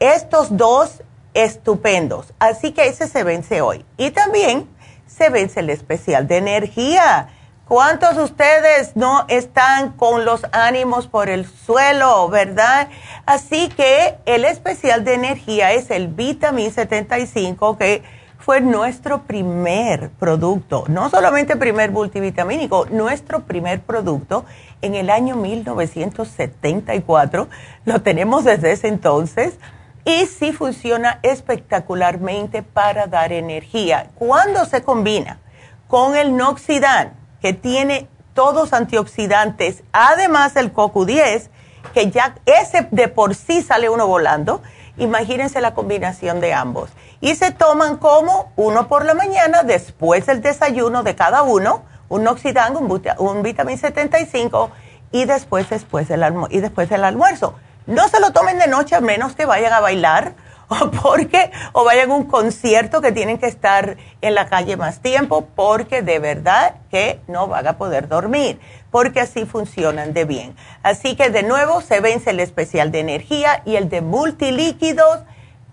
Estos dos estupendos. Así que ese se vence hoy. Y también se vence el especial de energía. ¿Cuántos de ustedes no están con los ánimos por el suelo, verdad? Así que el especial de energía es el Vitamin 75, que fue nuestro primer producto, no solamente primer multivitamínico, nuestro primer producto en el año 1974. Lo tenemos desde ese entonces y sí funciona espectacularmente para dar energía. Cuando se combina con el Noxidan, que tiene todos antioxidantes, además el CoQ10, que ya ese de por sí sale uno volando, imagínense la combinación de ambos. Y se toman como uno por la mañana, después del desayuno de cada uno, un Noxidan, un, un vitamin 75 y después, después, del y después del almuerzo. No se lo tomen de noche a menos que vayan a bailar o porque o vayan a un concierto que tienen que estar en la calle más tiempo porque de verdad que no van a poder dormir porque así funcionan de bien. Así que de nuevo se vence el especial de energía y el de multilíquidos.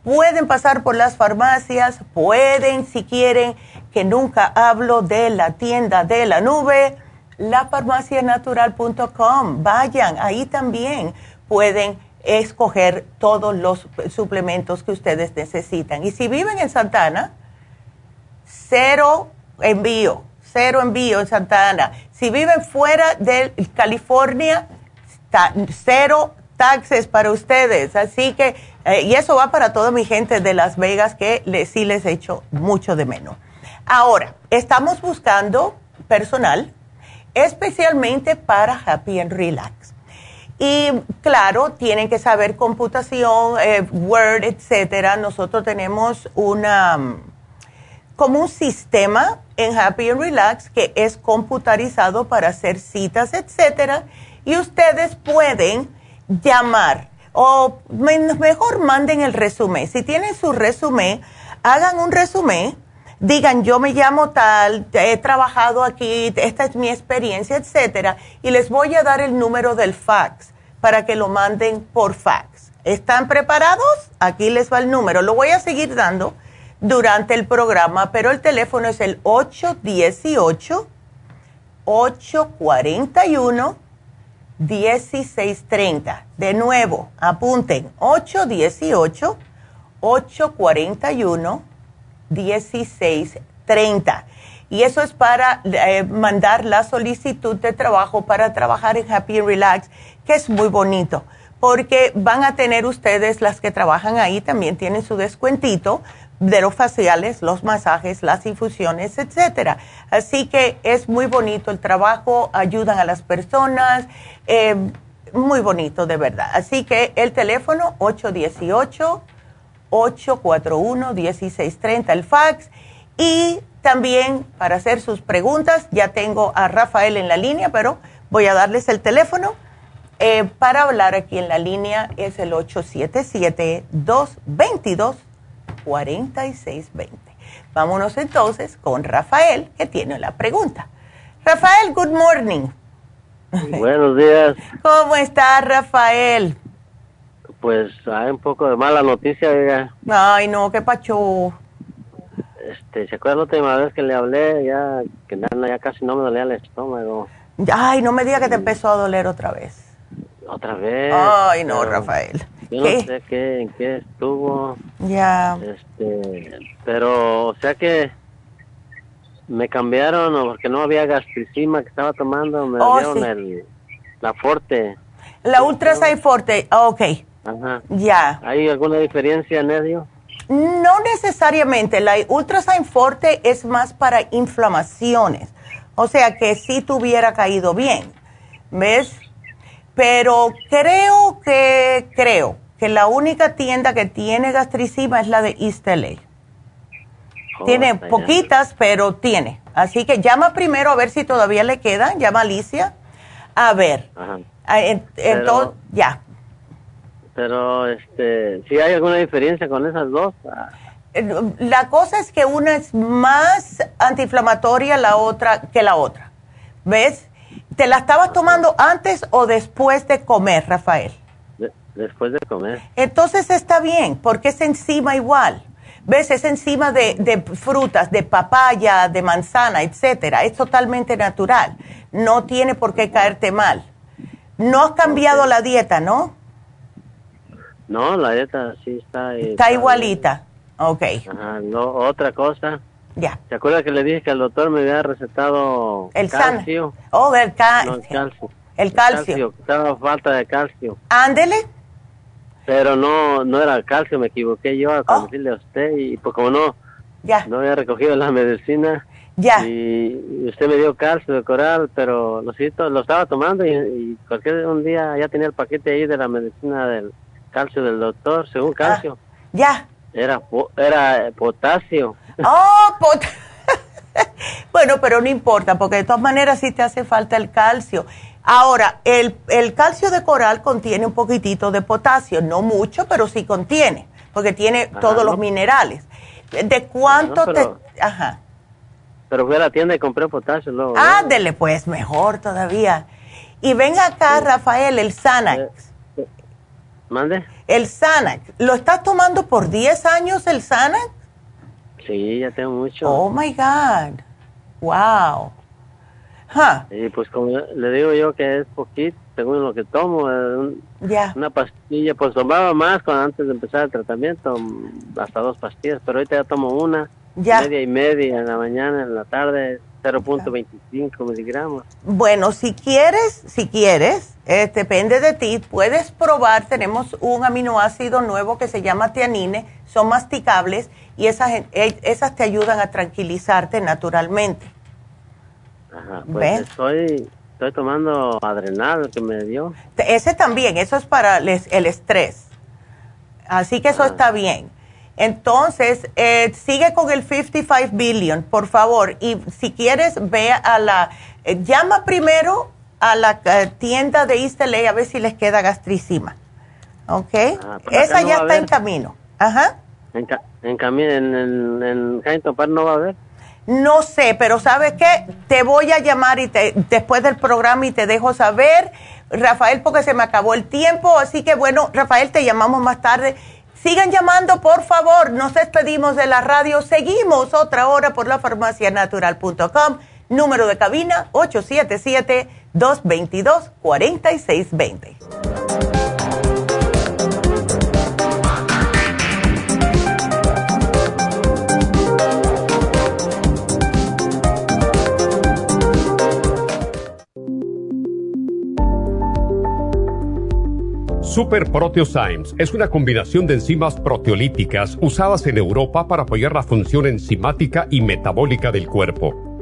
Pueden pasar por las farmacias, pueden si quieren, que nunca hablo de la tienda de la nube, lafarmacianatural.com. Vayan, ahí también pueden escoger todos los suplementos que ustedes necesitan. Y si viven en Santana, cero envío, cero envío en Santana. Si viven fuera de California, cero taxes para ustedes. Así que, eh, y eso va para toda mi gente de Las Vegas que sí les echo mucho de menos. Ahora, estamos buscando personal especialmente para Happy and Relax. Y claro, tienen que saber computación, eh, Word, etcétera. Nosotros tenemos una como un sistema en Happy and Relax que es computarizado para hacer citas, etcétera. Y ustedes pueden llamar o mejor manden el resumen. Si tienen su resumen, hagan un resumen digan, yo me llamo tal, he trabajado aquí, esta es mi experiencia, etcétera, y les voy a dar el número del fax para que lo manden por fax. ¿Están preparados? Aquí les va el número. Lo voy a seguir dando durante el programa, pero el teléfono es el 818 841 1630. De nuevo, apunten 818 841 1630. Y eso es para eh, mandar la solicitud de trabajo para trabajar en Happy Relax, que es muy bonito, porque van a tener ustedes, las que trabajan ahí, también tienen su descuentito de los faciales, los masajes, las infusiones, etcétera. Así que es muy bonito el trabajo, ayudan a las personas, eh, muy bonito de verdad. Así que el teléfono 818 841-1630 el fax. Y también para hacer sus preguntas, ya tengo a Rafael en la línea, pero voy a darles el teléfono. Eh, para hablar aquí en la línea es el 877-222-4620. Vámonos entonces con Rafael, que tiene la pregunta. Rafael, good morning. Buenos días. ¿Cómo está Rafael? Pues hay un poco de mala noticia, oiga. Ay, no, qué pacho. Este, ¿se acuerda la última vez que le hablé? Ya, que ya casi no me dolía el estómago. Ay, no me diga que te empezó a doler otra vez. ¿Otra vez? Ay, no, Rafael. Yo no sé qué, en qué estuvo. Ya. Este, pero, o sea que me cambiaron porque no había gastricima que estaba tomando, me oh, dieron el, la Forte. La Ultra Forte, ok. Ajá. Ya. ¿Hay alguna diferencia en medio? No necesariamente. La Ultrasign Forte es más para inflamaciones. O sea que si tuviera caído bien. ¿Ves? Pero creo que, creo que la única tienda que tiene gastricima es la de East LA. Oh, tiene poquitas, pero tiene. Así que llama primero a ver si todavía le quedan. Llama a Alicia. A ver. Ajá. Ah, entonces, ya Pero, este, si hay alguna diferencia con esas dos. Ah. La cosa es que una es más antiinflamatoria la otra que la otra. ¿Ves? ¿Te la estabas tomando antes o después de comer, Rafael? después de comer. Entonces está bien, porque es enzima igual. ¿Ves? Es enzima de, de, frutas, de papaya, de manzana, etcétera. Es totalmente natural. No tiene por qué caerte mal. No has cambiado la dieta, ¿no? No, la dieta sí está. Está, igualita. Ok. Ajá, no, otra cosa. Ya. ¿Se acuerda que le dije que el doctor me había recetado el calcio? Oh, el, calcio. el calcio. El calcio. Estaba falta de calcio. Ándele. Pero no no era calcio, me equivoqué yo a oh. decirle a usted y pues como no, ya. no había recogido la medicina. Ya. Y usted me dio calcio de coral, pero lo, lo estaba tomando y, y, cualquier un día ya tenía el paquete ahí de la medicina del calcio del doctor, según ah, calcio. ya. Era, era potasio. Oh, bueno, pero no importa, porque de todas maneras sí te hace falta el calcio. Ahora, el, el, calcio de coral contiene un poquitito de potasio, no mucho, pero sí contiene, porque tiene todos los minerales. ¿De cuánto te...? Ajá. Pero fui a la tienda y compré potasio luego. Ándele, pues, mejor todavía. Y ven acá, Rafael, el Sanax. Eh, eh, ¿Mande? El Sanax. ¿Lo estás tomando por 10 años el Sanax? Sí, ya tengo mucho. Oh, my God. Wow. Y pues como le digo yo que es poquito, según lo que tomo, eh, una pastilla, pues tomaba más cuando antes de empezar el tratamiento, hasta dos pastillas, pero ahorita ya tomo una, media y media en la mañana, en la tarde, 0.25 miligramos. Bueno, si quieres, si quieres, eh, depende de ti, puedes probar, tenemos un aminoácido nuevo que se llama tianine, son masticables y esas, eh, esas te ayudan a tranquilizarte naturalmente. Ajá, pues estoy, estoy tomando adrenal que me dio. Ese también, eso es para el estrés. Así que eso ah. está bien. Entonces, eh, sigue con el 55 billion, por favor. Y si quieres, ve a la, eh, llama primero a la eh, tienda de East a ver si les queda gastricima. ¿Ok? Ah, Esa ya está en camino. Ajá. En, en, camino, en, en, en no va a haber. No sé, pero ¿sabes qué? Te voy a llamar y te, después del programa y te dejo saber, Rafael, porque se me acabó el tiempo. Así que bueno, Rafael, te llamamos más tarde. Sigan llamando, por favor. Nos despedimos de la radio. Seguimos otra hora por la farmacianatural.com. Número de cabina 877-222-4620. Super Proteosymes es una combinación de enzimas proteolíticas usadas en Europa para apoyar la función enzimática y metabólica del cuerpo.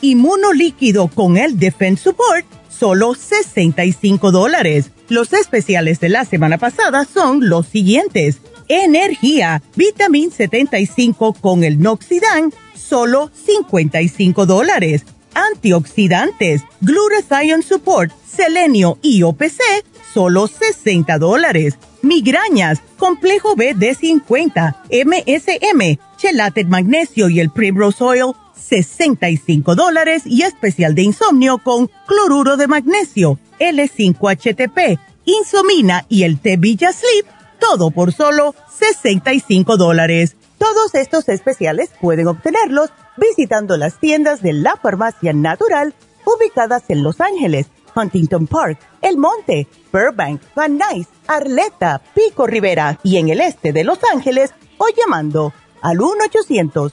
Inmunolíquido con el Defense Support solo 65 dólares. Los especiales de la semana pasada son los siguientes. Energía, Vitamin 75 con el Noxidan, solo 55 dólares. Antioxidantes, Glutathione Support, Selenio y OPC, solo 60 dólares. Migrañas, Complejo B de 50, MSM, Chelate Magnesio y el Primrose Oil, 65 dólares y especial de insomnio con cloruro de magnesio, L5HTP, Insomina y el té Villa Sleep, todo por solo 65 dólares. Todos estos especiales pueden obtenerlos visitando las tiendas de la farmacia natural ubicadas en Los Ángeles, Huntington Park, El Monte, Burbank, Van Nuys, Arleta, Pico Rivera y en el este de Los Ángeles o llamando al 1 800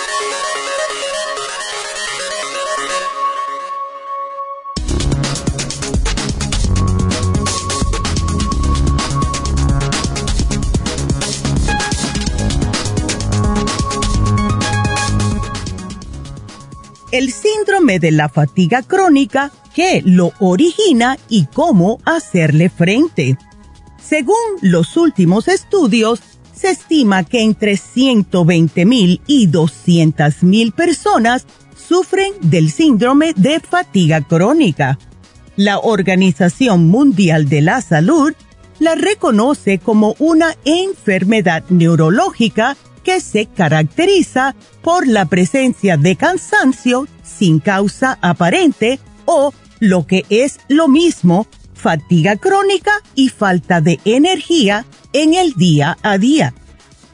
El síndrome de la fatiga crónica, qué lo origina y cómo hacerle frente. Según los últimos estudios, se estima que entre 120 mil y 200 mil personas sufren del síndrome de fatiga crónica. La Organización Mundial de la Salud la reconoce como una enfermedad neurológica que se caracteriza por la presencia de cansancio sin causa aparente o, lo que es lo mismo, fatiga crónica y falta de energía en el día a día.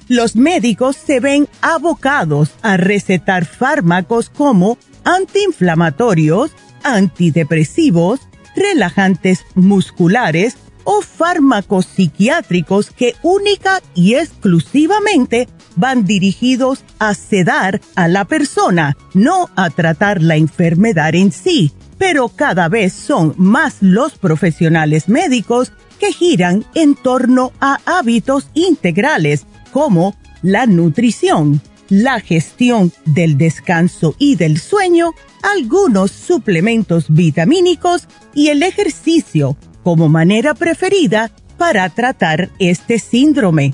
Los médicos se ven abocados a recetar fármacos como antiinflamatorios, antidepresivos, relajantes musculares o fármacos psiquiátricos que única y exclusivamente van dirigidos a sedar a la persona, no a tratar la enfermedad en sí. Pero cada vez son más los profesionales médicos que giran en torno a hábitos integrales como la nutrición, la gestión del descanso y del sueño, algunos suplementos vitamínicos y el ejercicio como manera preferida para tratar este síndrome.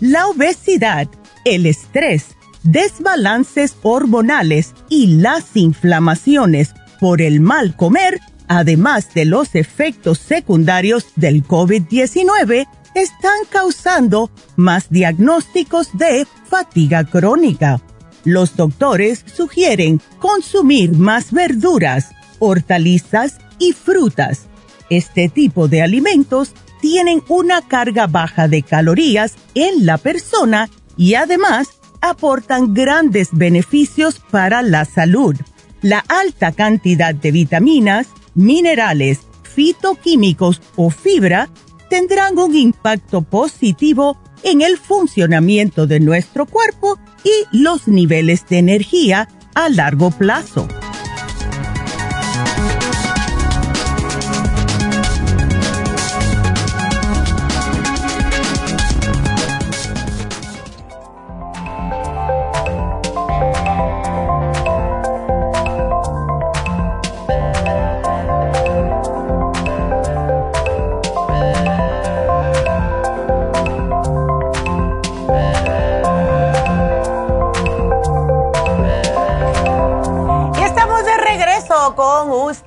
La obesidad el estrés, desbalances hormonales y las inflamaciones por el mal comer, además de los efectos secundarios del COVID-19, están causando más diagnósticos de fatiga crónica. Los doctores sugieren consumir más verduras, hortalizas y frutas. Este tipo de alimentos tienen una carga baja de calorías en la persona y además aportan grandes beneficios para la salud. La alta cantidad de vitaminas, minerales, fitoquímicos o fibra tendrán un impacto positivo en el funcionamiento de nuestro cuerpo y los niveles de energía a largo plazo.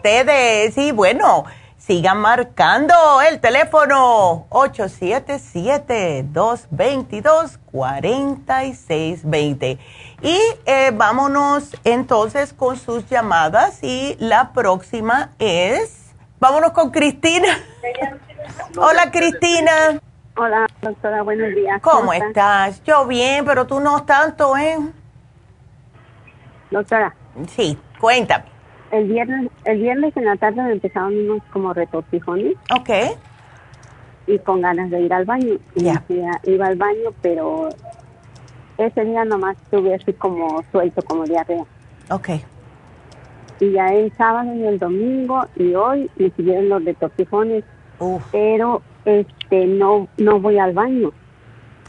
Ustedes. Y bueno, Sigan marcando el teléfono 877-222-4620. Y eh, vámonos entonces con sus llamadas y la próxima es, vámonos con Cristina. Hola Cristina. Hola doctora, buenos días. ¿Cómo, estás? Yo bien, pero tú no tanto, ¿eh? Doctora. Sí, cuéntame el viernes, el viernes en la tarde me empezaron unos como retortijones. Ok. Y con ganas de ir al baño. Ya. Iba al baño, pero ese día nomás tuve así como suelto, como diarrea. Ok. Y ya el sábado y el domingo y hoy me siguieron los retortijones. Pero este no no voy al baño.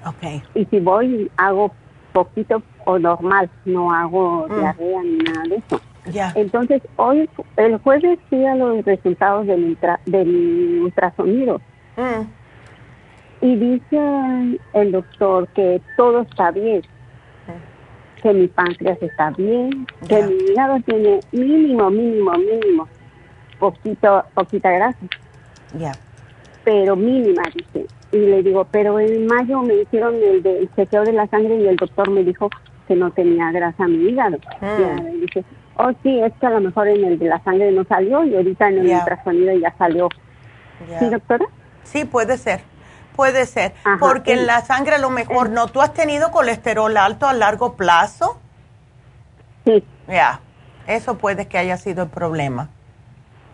Ok. Y si voy, hago poquito o normal, no hago Mm. diarrea ni nada de eso. Entonces, hoy, el jueves fui a los resultados del, ultra, del ultrasonido. Mm. Y dice el doctor que todo está bien, que mi páncreas está bien, que mi hígado tiene mínimo, mínimo, mínimo, poquito, poquita grasa, Ya. pero mínima, dice. Y le digo, pero en mayo me hicieron el, de- el chequeo de la sangre y el doctor me dijo que no tenía grasa mi hígado. Mm. Ya, le dije, oh sí, es que a lo mejor en el de la sangre no salió y ahorita en el Ya. ultrasonido ya salió. ¿Sí, doctora? Sí, puede ser. Puede ser. Ajá, Porque en la sangre a lo mejor no. ¿Tú has tenido colesterol alto a largo plazo? Sí. Ya. Eso puede que haya sido el problema.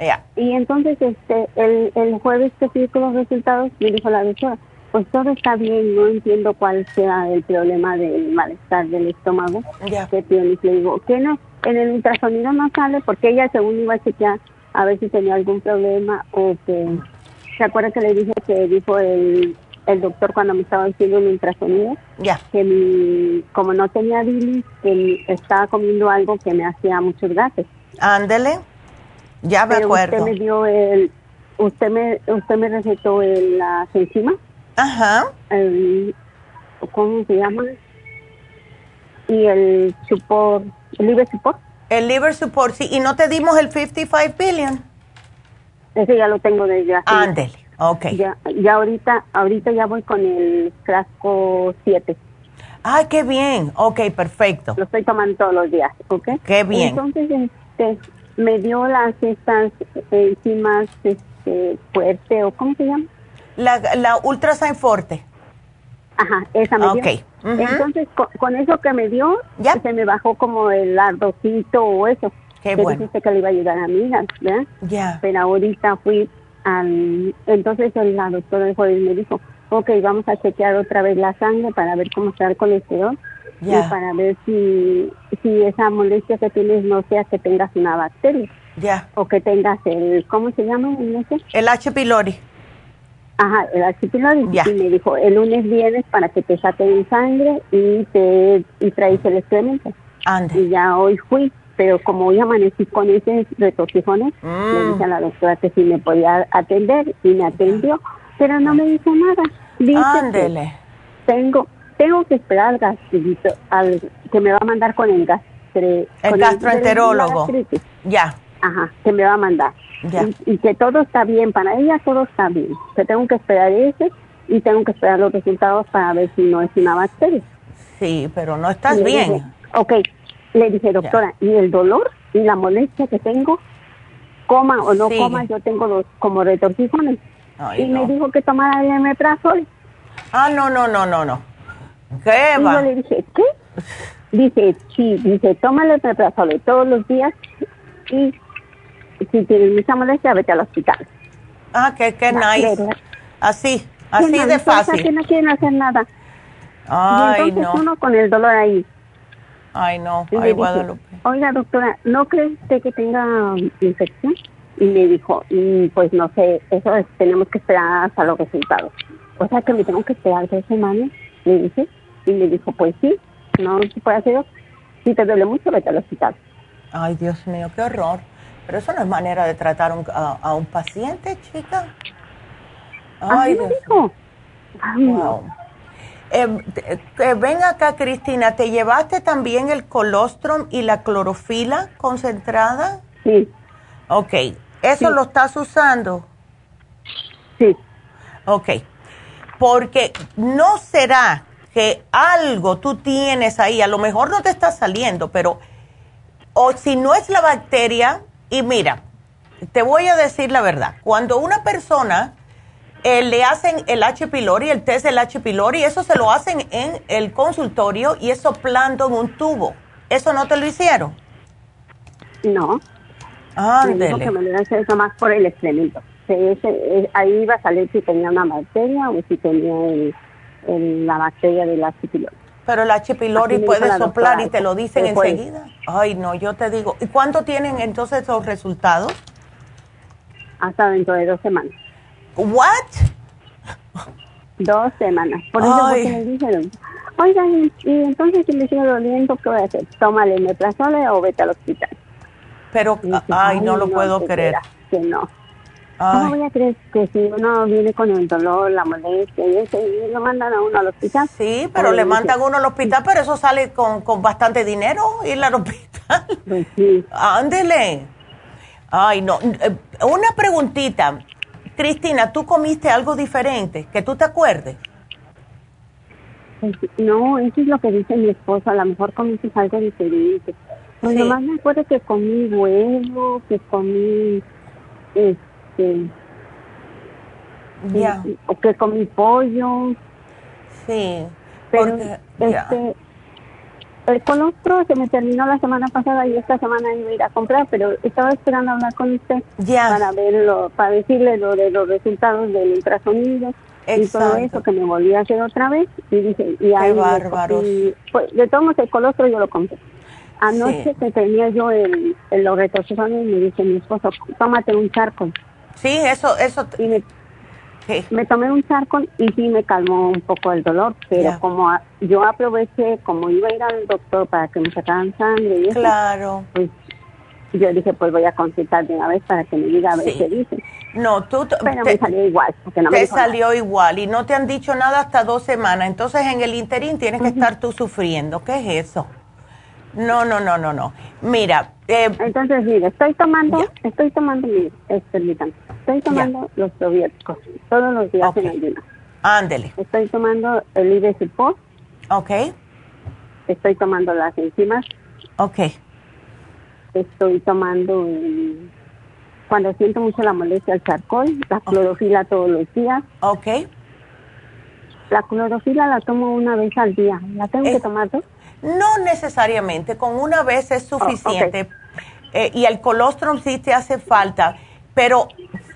Ya. Y entonces este el, el jueves que fui con los resultados me dijo la doctora, pues todo está bien, no entiendo cuál sea el problema del malestar del estómago Ya. que tienes. Le digo, que no? En el ultrasonido no sale porque ella según iba a chequear a ver si tenía algún problema o que... ¿Se acuerda que le dije que dijo el, el doctor cuando me estaba haciendo el ultrasonido? Ya. Que mi, como no tenía bilis, que estaba comiendo algo que me hacía muchos gases. Ándele. Ya me Pero acuerdo. Usted me dio el, usted me, usted me recetó el, las enzimas. Ajá. El, ¿Cómo se llama? Y el el liver support. El liver support, sí. Y no te dimos el 55 billion. Ese ya lo tengo desde hace. Ándele. Ok. Ya, ya ahorita, ahorita ya voy con el frasco 7. Ay, qué bien. Ok, perfecto. Lo estoy tomando todos los días, ¿ok? Qué bien. Entonces, este, me dio las estas enzimas, este, fuerte, o ¿cómo se llama? La, la Ultrasign Forte. Ajá, esa me Ok. dio. Ujú. Entonces, con, con eso que me dio, se me bajó como el ardocito o eso. Qué que bueno. dijiste que le iba a ayudar a mi hija, ¿verdad? Ya. Pero ahorita fui al... Entonces el- la doctora el jueves me dijo, ok, vamos a chequear otra vez la sangre para ver cómo está el colesterol Ya. y para ver si, si esa molestia que tienes no sea que tengas una bacteria Ya. o que tengas el... ¿Cómo se llama? El H. pylori. Ajá, el H. pylori. Ya. Y me dijo, el lunes vienes para que te saquen sangre y te y traes el excremento. Ande. Y ya hoy fui, pero como hoy amanecí con ese retortijones, Mm. le dije a la doctora que si me podía atender y me atendió, pero no me dijo nada. Dice tengo tengo que esperar al gastrito, al que me va a mandar con el gastre, El con gastroenterólogo. Ya. Ajá, que me va a mandar. Ya. Y, y que todo está bien, para ella todo está bien. Que tengo que esperar ese y tengo que esperar los resultados para ver si no es una bacteria. Sí, pero no estás Le bien. dije, ok, le dije, doctora, ¿y el dolor y la molestia que tengo? Coma o no Sigue. coma, yo tengo los como retortijones. Ay, y no. me dijo que tomara el omeprazol. Ah, no, no, no, no, no. ¿Qué Y va? yo le dije, ¿qué? Dice, sí, dice, tómale el omeprazol todos los días y si tienes mucha molestia, vete al hospital. Ah, qué, qué Va, nice. ¿verdad? Así, así de entonces, ¿a fácil. que no quieren hacer nada. Ay, y entonces no. uno con el dolor ahí. Ay, no. Y Ay, dije, Guadalupe. Oiga, doctora, ¿no cree usted que tenga infección? Y me dijo, "Mm, pues no sé, eso es- tenemos que esperar hasta los resultados. O sea que me tengo que esperar dos semanas, le dije. Y me dijo, pues sí, no se puede hacer. Si te duele mucho, vete al hospital. Ay, Dios mío, qué horror. Pero eso no es manera de tratar un- a, a un paciente, chica. Dios. Ay, no. Wow. Eh, te- ven acá, Cristina, ¿te llevaste también el colostrum y la clorofila concentrada? Sí. Ok, ¿eso Sí. lo estás usando? Sí. Ok. Porque no será que algo tú tienes ahí, a lo mejor no te está saliendo, pero o si no es la bacteria, y mira, te voy a decir la verdad, cuando una persona eh, le hacen el H. pylori, el test del H. pylori, eso se lo hacen en el consultorio y es soplando en un tubo. ¿Eso no te lo hicieron? No. Ah, me dijo que me lo iban a hacer eso más por el excremento. Eh, ahí iba a salir si tenía una bacteria o si tenía la bacteria del H. pylori. Pero el H. pylori puede soplar y te lo dicen enseguida. Ay, no, yo te digo. ¿Y cuánto tienen entonces esos resultados? Hasta dentro de dos semanas. ¿What? Dos semanas. Por eso me dijeron, oigan, y, entonces si me sigue doliendo, ¿qué voy a hacer? Tómale metrazole o vete al hospital. Pero, ay, no lo puedo creer. Que no. ¿Cómo voy a creer que si uno viene con el dolor, la molestia y eso, y lo mandan a uno al hospital? Sí, pero le mandan a uno al hospital, pero eso sale con, con bastante dinero ir al hospital. Pues sí. Ándele. Ay, no. Eh, una preguntita. Cristina, ¿tú comiste algo diferente? ¿Que tú te acuerdes? Pues, no, eso es lo que dice mi esposo. A lo mejor comiste algo diferente. Pues nomás me acuerdo que comí huevo, que comí este ya. o que comí pollo. Sí pero este el colostro se me terminó la semana pasada y esta semana iba a ir a comprar pero estaba esperando hablar con usted para verlo para decirle lo de los resultados del ultrasonido y todo eso que me volví a hacer otra vez y dice y ahí bárbaros. pues, de todos modos el colostro yo lo compré. Anoche que tenía yo el, el y me dice mi esposo, tómate un charco. Sí, eso, eso. Y me, me tomé un charco y sí me calmó un poco el dolor, pero como yo aproveché, como iba a ir al doctor para que me sacaran sangre y eso, claro. pues yo dije, pues voy a consultar de una vez para que me diga a ver qué dice. No, tú pero me salió igual. No te salió igual y no te han dicho nada hasta dos semanas. Entonces en el interín tienes que estar tú sufriendo. ¿Qué es eso? No, no, no, no, no. Mira. Eh, Entonces, mire, estoy tomando, estoy tomando, estoy tomando los probióticos todos los días en ayunas. Ándele. Estoy tomando el Idesipor. Ok. Estoy tomando las enzimas. Ok. Estoy tomando, cuando siento mucho la molestia, el charcoal, la clorofila todos los días. Ok. La clorofila la tomo una vez al día. ¿La tengo que tomar dos? No necesariamente, con una vez es oh, suficiente. Eh, y el colostrum sí te hace falta, pero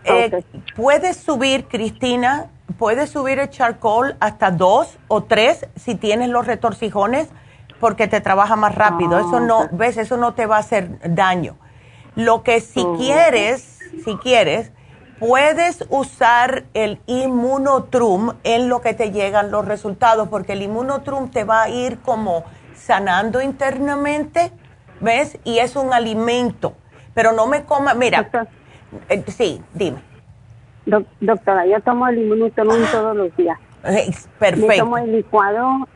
eh, puedes subir, Cristina, puedes subir el charcoal hasta dos o tres si tienes los retorcijones, porque te trabaja más rápido. eso no, ah, ves, eso no te va a hacer daño. Lo que si oh, quieres, si quieres, puedes usar el inmunotrum en lo que te llegan los resultados, porque el inmunotrum te va a ir como sanando internamente, ¿ves? Y es un alimento. Pero no me coma, mira, eh, sí, dime. doctora, yo tomo el inmunotron ah. todos los días. perfecto. Me tomo el licuado,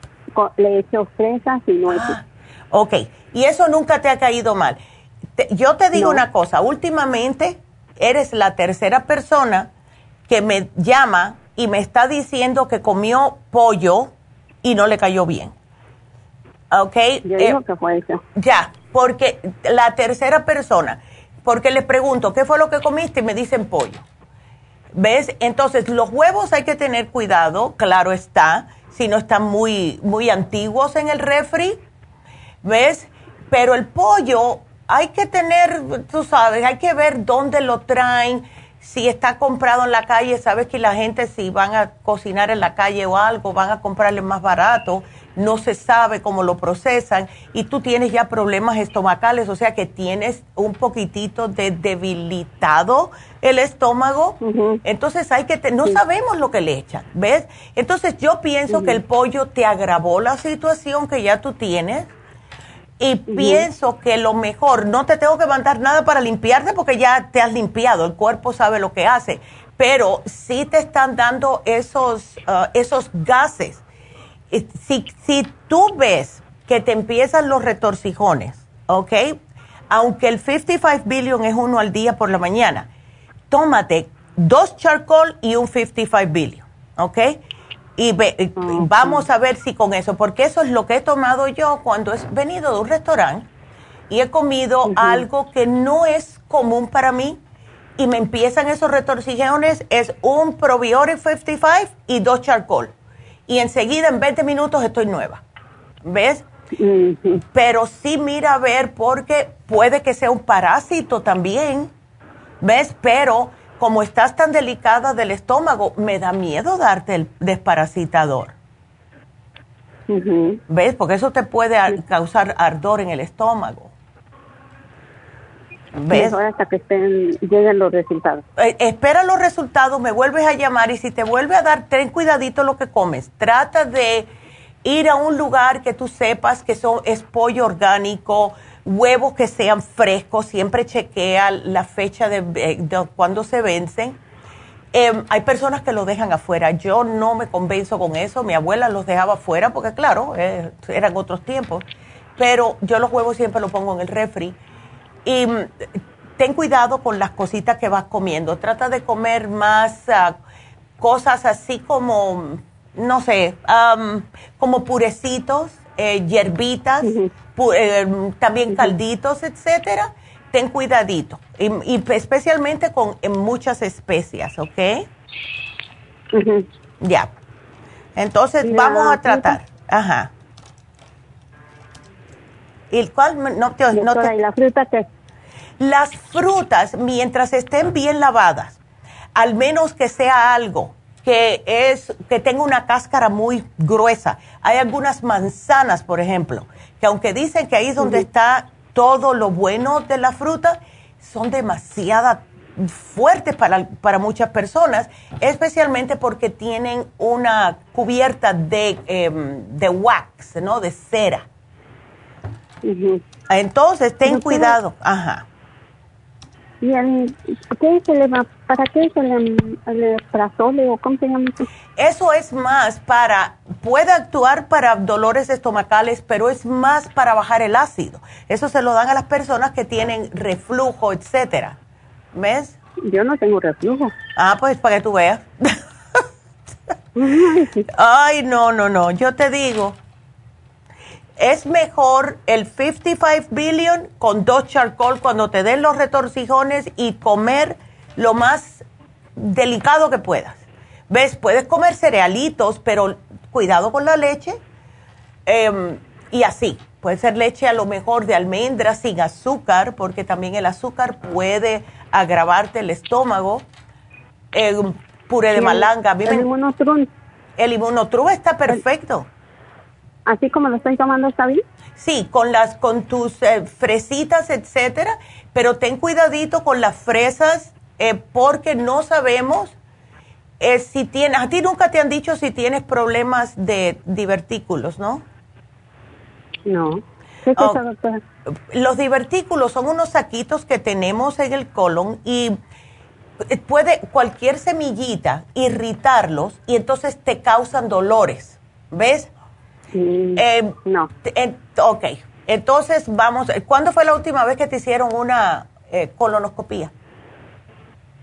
le echo fresas y nueces. Ah, ok, y eso nunca te ha caído mal. yo te digo una cosa, últimamente eres la tercera persona que me llama y me está diciendo que comió pollo y no le cayó bien. ¿Ok? Yo digo eh, que fue eso. Ya, porque la tercera persona, porque le pregunto, ¿qué fue lo que comiste? Y me dicen pollo. ¿Ves? Entonces, los huevos hay que tener cuidado, claro está, si no están muy, muy antiguos en el refri, ¿ves? Pero el pollo hay que tener, tú sabes, hay que ver dónde lo traen, si está comprado en la calle, sabes que la gente si van a cocinar en la calle o algo, van a comprarle más barato no se sabe cómo lo procesan y tú tienes ya problemas estomacales, o sea que tienes un poquitito de debilitado el estómago, entonces hay que, no sabemos lo que le echan, ¿ves? Entonces yo pienso que el pollo te agravó la situación que ya tú tienes y pienso que lo mejor, no te tengo que mandar nada para limpiarte porque ya te has limpiado, el cuerpo sabe lo que hace, pero si te están dando esos, uh, esos gases si, si tú ves que te empiezan los retorcijones, ¿ok? Aunque el 55 billion es uno al día por la mañana, tómate dos charcoal y un 55 billion, ¿ok? Y vamos a ver si con eso, porque eso es lo que he tomado yo cuando he venido de un restaurante y he comido algo que no es común para mí y me empiezan esos retorcijones, es un Probiotic 55 y dos charcoal. Y enseguida en 20 minutos estoy nueva. ¿Ves? Pero sí mira a ver porque puede que sea un parásito también. ¿Ves? Pero como estás tan delicada del estómago, me da miedo darte el desparasitador. ¿Ves? Porque eso te puede causar ardor en el estómago. ¿Ves? hasta que estén, lleguen los resultados. Eh, espera los resultados, me vuelves a llamar y si te vuelve a dar, ten cuidadito lo que comes. Trata de ir a un lugar que tú sepas que son, es pollo orgánico, huevos que sean frescos, siempre chequea la fecha de, de cuando se vencen. Em, hay personas que lo dejan afuera. Yo no me convenzo con eso. Mi abuela los dejaba afuera porque, claro, eh, eran otros tiempos. Pero yo los huevos siempre los pongo en el refri y mm, ten cuidado con las cositas que vas comiendo. Trata de comer más ah, cosas así como, no sé, como purecitos, eh, hierbitas, eh, también calditos, etcétera. Ten cuidadito. Y, especialmente con muchas especias, ¿ok? Ya. Entonces vamos a tratar. Ajá. ¿Y cuál? No te, no la fruta qué? Las frutas, mientras estén bien lavadas, al menos que sea algo que es que tenga una cáscara muy gruesa. Hay algunas manzanas, por ejemplo, que aunque dicen que ahí es donde está todo lo bueno de la fruta, son demasiado fuertes para, para muchas personas, especialmente porque tienen una cubierta de, em, de wax, ¿no? De cera. Entonces, ten cuidado. Ajá. ¿Y el, qué se le va, para qué es el, el o cómo se llama? Eso es más para, puede actuar para dolores estomacales, pero es más para bajar el ácido. Eso se lo dan a las personas que tienen reflujo, etcétera. ¿Ves? Yo no tengo reflujo. Ah, pues para que tú veas. Ay, no, no, no. Yo te digo, es mejor el 55 billion con dos charcoal cuando te den los retorcijones y comer lo más delicado que puedas. ¿Ves? Puedes comer cerealitos, pero cuidado con la leche. Em, y así, puede ser leche a lo mejor de almendras sin azúcar, porque también el azúcar puede agravarte el estómago. Eh, puré de malanga. El inmunotrum. El inmunotrum está perfecto así como lo estoy tomando, ¿está bien? Sí, con las, con tus eh, fresitas, etcétera, pero ten cuidadito con las fresas eh, porque no sabemos eh, si tienes, a ti nunca te han dicho si tienes problemas de divertículos, ¿no? No. ¿Qué cosa, doctora? Los divertículos son unos saquitos que tenemos en el colon y puede cualquier semillita irritarlos y entonces te causan dolores, ¿ves? Eh, no. ok, entonces vamos, ¿cuándo fue la última vez que te hicieron una eh, colonoscopía?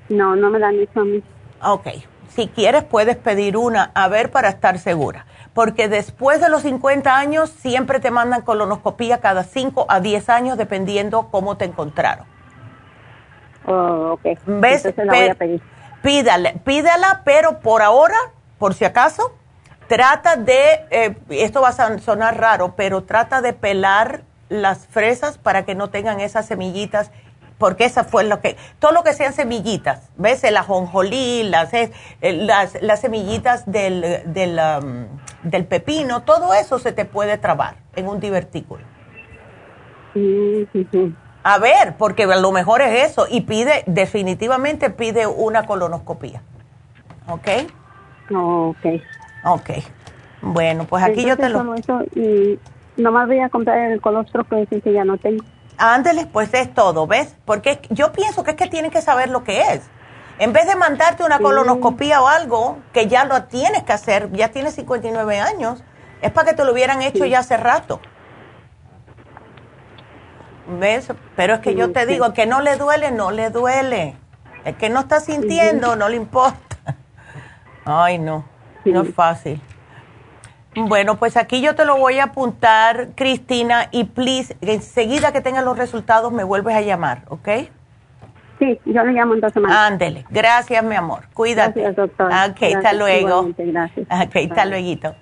No, no me la han hecho a mí. Ok, si quieres puedes pedir una, a ver, para estar segura. Porque después de los 50 años siempre te mandan colonoscopía cada 5 a 10 años dependiendo cómo te encontraron. Oh, ok. ¿Ves? Entonces la voy a pedir. Pídale, pídala, pero por ahora, por si acaso, Trata de, eh, esto va a sonar raro, pero trata de pelar las fresas para que no tengan esas semillitas, porque esa fue lo que, todo lo que sean semillitas, ¿ves? El ajonjolí, las, eh, las, las semillitas del, del, um, del, pepino, todo eso se te puede trabar en un divertículo. A ver, porque a lo mejor es eso, y pide, definitivamente pide una colonoscopía. ¿Ok? ok. Ok. Bueno, pues aquí yo te lo... Eso, y nomás voy a comprar el colostro que decir que ya no tengo. Ándeles, pues es todo, ¿ves? Porque yo pienso que es que tienen que saber lo que es. En vez de mandarte una colonoscopía o algo, que ya lo tienes que hacer, ya tienes 59 años, es para que te lo hubieran hecho ya hace rato. ¿Ves? Pero es que yo te digo, que no le duele, no le duele. El que no está sintiendo, no le importa. Ay, no, no es fácil. Bueno, pues aquí yo te lo voy a apuntar, Cristina, y please, enseguida que tengas los resultados me vuelves a llamar, ¿ok? Sí, yo le llamo en dos semanas. Ándele, gracias, mi amor. Cuídate. Gracias, doctor. Ok, hasta luego. Gracias. Ok, hasta luego.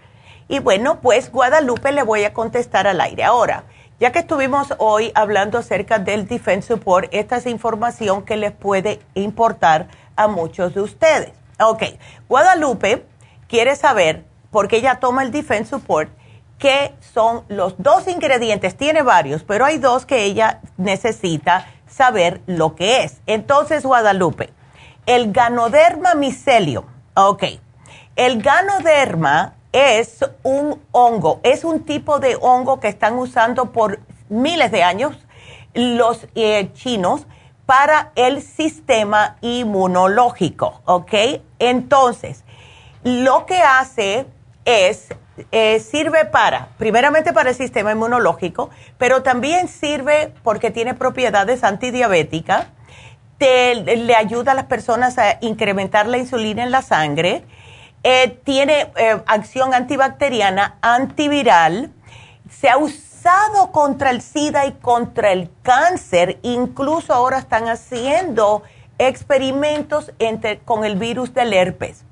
Y bueno, pues Guadalupe le voy a contestar al aire. Ahora, ya que estuvimos hoy hablando acerca del Defense Support, esta es información que les puede importar a muchos de ustedes. Ok, Guadalupe quiere saber, porque ella toma el Defense Support, qué son los dos ingredientes, tiene varios, pero hay dos que ella necesita saber lo que es. Entonces, Guadalupe, el ganoderma micelium, ok, el ganoderma es un hongo, es un tipo de hongo que están usando por miles de años los eh, chinos para el sistema inmunológico, ¿ok? Entonces, lo que hace es, eh, sirve para, primeramente para el sistema inmunológico, pero también sirve porque tiene propiedades antidiabéticas, le ayuda a las personas a incrementar la insulina en la sangre, eh, tiene eh, acción antibacteriana, antiviral, se ha usado contra el SIDA y contra el cáncer, incluso ahora están haciendo experimentos con el virus del herpes.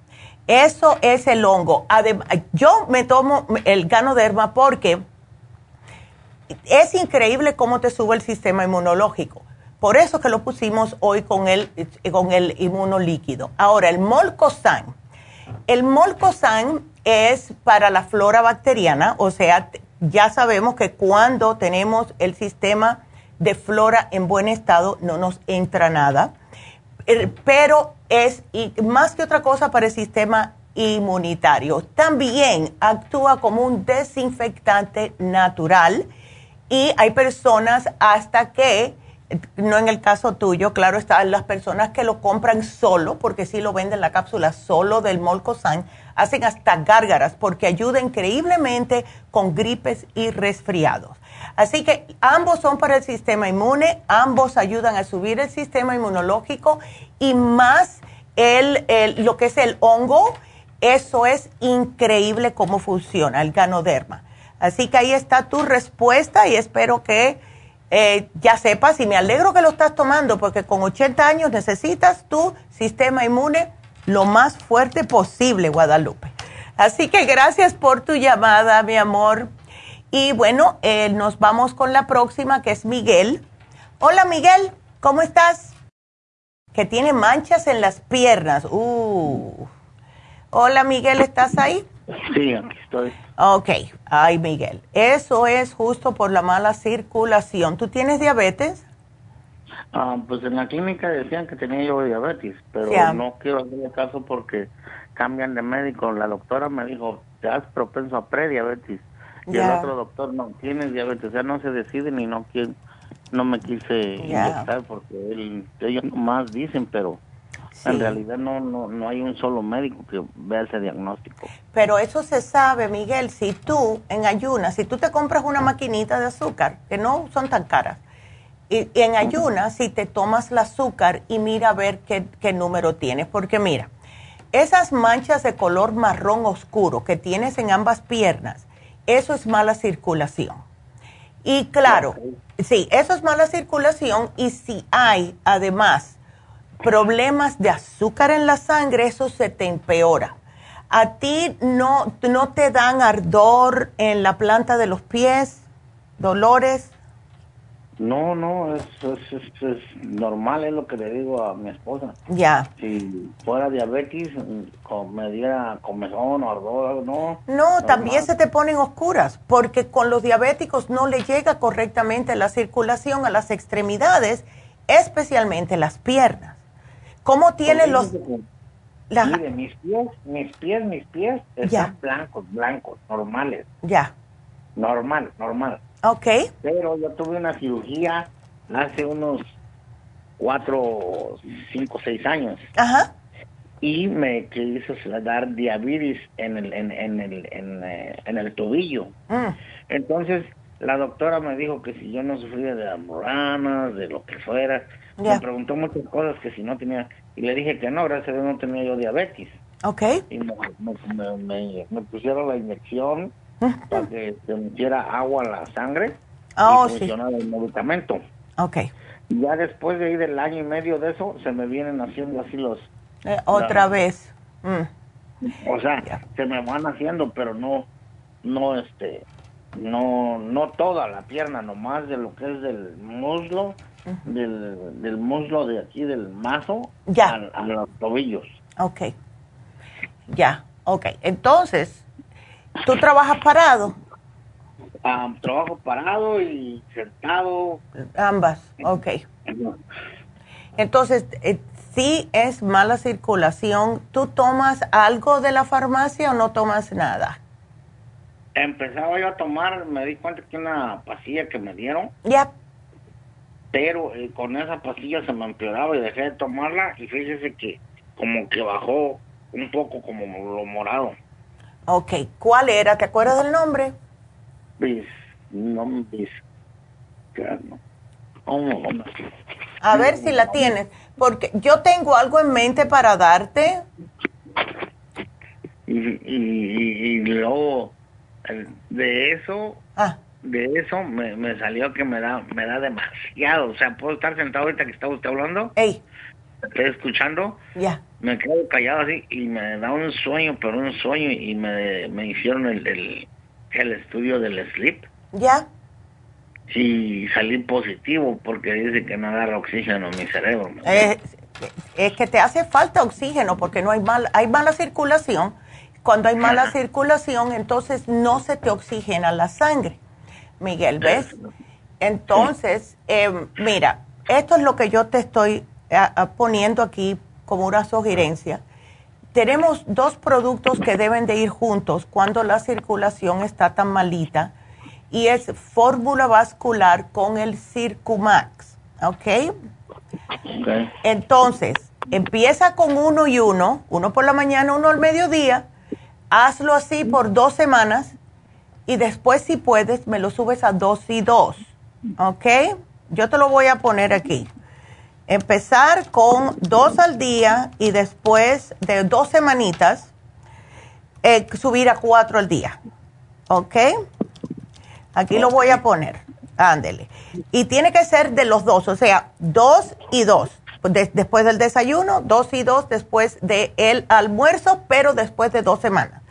Eso es el hongo. yo me tomo el ganoderma porque es increíble cómo te sube el sistema inmunológico. Por eso que lo pusimos hoy con el, con el inmunolíquido. Ahora, el molcosan. El molcosan es para la flora bacteriana, o sea, ya sabemos que cuando tenemos el sistema de flora en buen estado no nos entra nada. Pero es más que otra cosa para el sistema inmunitario. También actúa como un desinfectante natural y hay personas hasta que, no en el caso tuyo, claro, están las personas que lo compran solo, porque si lo venden la cápsula solo del Molcosan, hacen hasta gárgaras porque ayuda increíblemente con gripes y resfriados. Así que ambos son para el sistema inmune, ambos ayudan a subir el sistema inmunológico y más el, lo que es el hongo, eso es increíble cómo funciona el ganoderma. Así que ahí está tu respuesta y espero que eh, ya sepas y me alegro que lo estás tomando porque con 80 años necesitas tu sistema inmune lo más fuerte posible, Guadalupe. Así que gracias por tu llamada, mi amor. Y bueno, eh, nos vamos con la próxima, que es Miguel. Hola, Miguel, ¿cómo estás? Que tiene manchas en las piernas. Uh. Hola, Miguel, ¿estás ahí? Sí, aquí estoy. Ok, ay, Miguel, eso es justo por la mala circulación. ¿Tú tienes diabetes? Ah, pues en la clínica decían que tenía yo diabetes, pero no quiero hacerle caso porque cambian de médico. La doctora me dijo, te has propenso a prediabetes. Y el otro doctor no tiene diabetes, o sea, no se decide ni no quiere, no me quise inyectar porque él, ellos más dicen, pero en realidad no, no, no hay un solo médico que vea ese diagnóstico. Pero eso se sabe, Miguel, si tú en ayunas, si tú te compras una maquinita de azúcar, que no son tan caras, y, en ayunas, si te tomas el azúcar y mira a ver qué, qué número tienes, porque mira, esas manchas de color marrón oscuro que tienes en ambas piernas, eso es mala circulación. Y claro, sí, eso es mala circulación y si hay además problemas de azúcar en la sangre, eso se te empeora. ¿A ti no, no te dan ardor en la planta de los pies, dolores? No, no, es, es, normal, es lo que le digo a mi esposa. Ya. Si fuera diabetes, me diera comezón o ardor, no. No, también se te ponen oscuras, porque con los diabéticos no le llega correctamente la circulación a las extremidades, especialmente las piernas. ¿Cómo tienen los...? Mire, mis pies, mis pies, mis pies están blancos, blancos, normales. Ya. Normal, normal. Ok. Pero yo tuve una cirugía hace unos cuatro, cinco, seis años. Ajá. Y me quiso dar diabetes en el, en, en el, en, eh, el tobillo. Mm. Entonces, la doctora me dijo que si yo no sufría de amuranas, de lo que fuera, me preguntó muchas cosas que si no tenía, Y le dije que no, gracias a Dios no tenía yo diabetes. Ok. Y me, me, pusieron la inyección para que se metiera agua a la sangre oh, y funcionara el medicamento. Ok. Y ya después de ahí del año y medio de eso, se me vienen haciendo así los... Eh, otra vez. Mm. O sea, se me van haciendo, pero no, no, este, no, no toda la pierna, nomás de lo que es del muslo, del, del, muslo de aquí, del mazo, ya. A, los tobillos. Ok. Ya, ok. Entonces, ¿tú trabajas parado? Ah, trabajo parado y sentado. Ambas, ok. Entonces, eh, si es mala circulación, ¿tú tomas algo de la farmacia o no tomas nada? Empezaba yo a tomar, me di cuenta que una pastilla que me dieron. Ya. Pero eh, con esa pastilla se me empeoraba y dejé de tomarla y fíjese que como que bajó un poco como lo morado. Ok, ¿cuál era? ¿Te acuerdas del nombre? Bis, no, bis, no. A ver si la tienes, porque yo tengo algo en mente para darte. Y, y, y, luego de eso, ah. de eso me, me, salió que me da, me da demasiado. O sea, puedo estar sentado ahorita que está usted hablando. Ey. Estoy escuchando. Ya. Me quedo callado así y me da un sueño, pero un sueño y me, me hicieron el, el, el estudio del sleep. Ya y salí positivo porque dice que no agarra oxígeno en mi cerebro. Es, es, que te hace falta oxígeno porque no hay mal, hay mala circulación. Cuando hay mala circulación, entonces no se te oxigena la sangre. Miguel, ¿ves? Entonces, eh, mira, esto es lo que yo te estoy poniendo aquí como una sugerencia. Tenemos dos productos que deben de ir juntos cuando la circulación está tan malita y es fórmula vascular con el Circumax, ¿ok? Entonces, empieza con uno y uno, uno por la mañana, uno al mediodía, hazlo así por dos semanas y después si puedes me lo subes a dos y dos, ¿ok? Yo te lo voy a poner aquí. Empezar con dos al día y después de dos semanitas eh, subir a cuatro al día, ¿ok? Aquí lo voy a poner. Ándele. Y tiene que ser de los dos, o sea, dos y dos. después del desayuno, dos y dos después del almuerzo, pero después de dos semanas.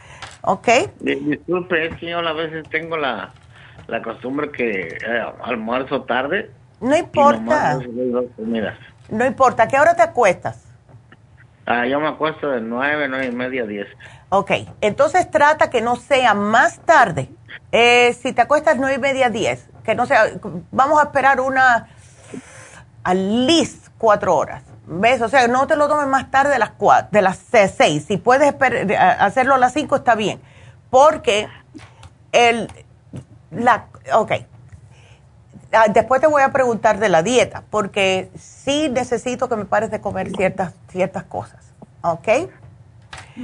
¿Ok? Disculpe, es que yo a veces tengo la, costumbre que eh, almuerzo tarde. No importa. No importa. ¿Qué hora te acuestas? Ah, yo me acuesto de nueve, nueve y media, diez. Ok, entonces trata que no sea más tarde eh, si te acuestas nueve y media, diez, que no sea, vamos a esperar una, al least cuatro horas. ¿Ves? O sea, no te lo tomes más tarde de las cuatro, de las seis. Si puedes hacerlo a las cinco, está bien. Porque el, la, ok. Ah, después te voy a preguntar de la dieta, porque sí necesito que me pares de comer ciertas, ciertas cosas. ¿Ok?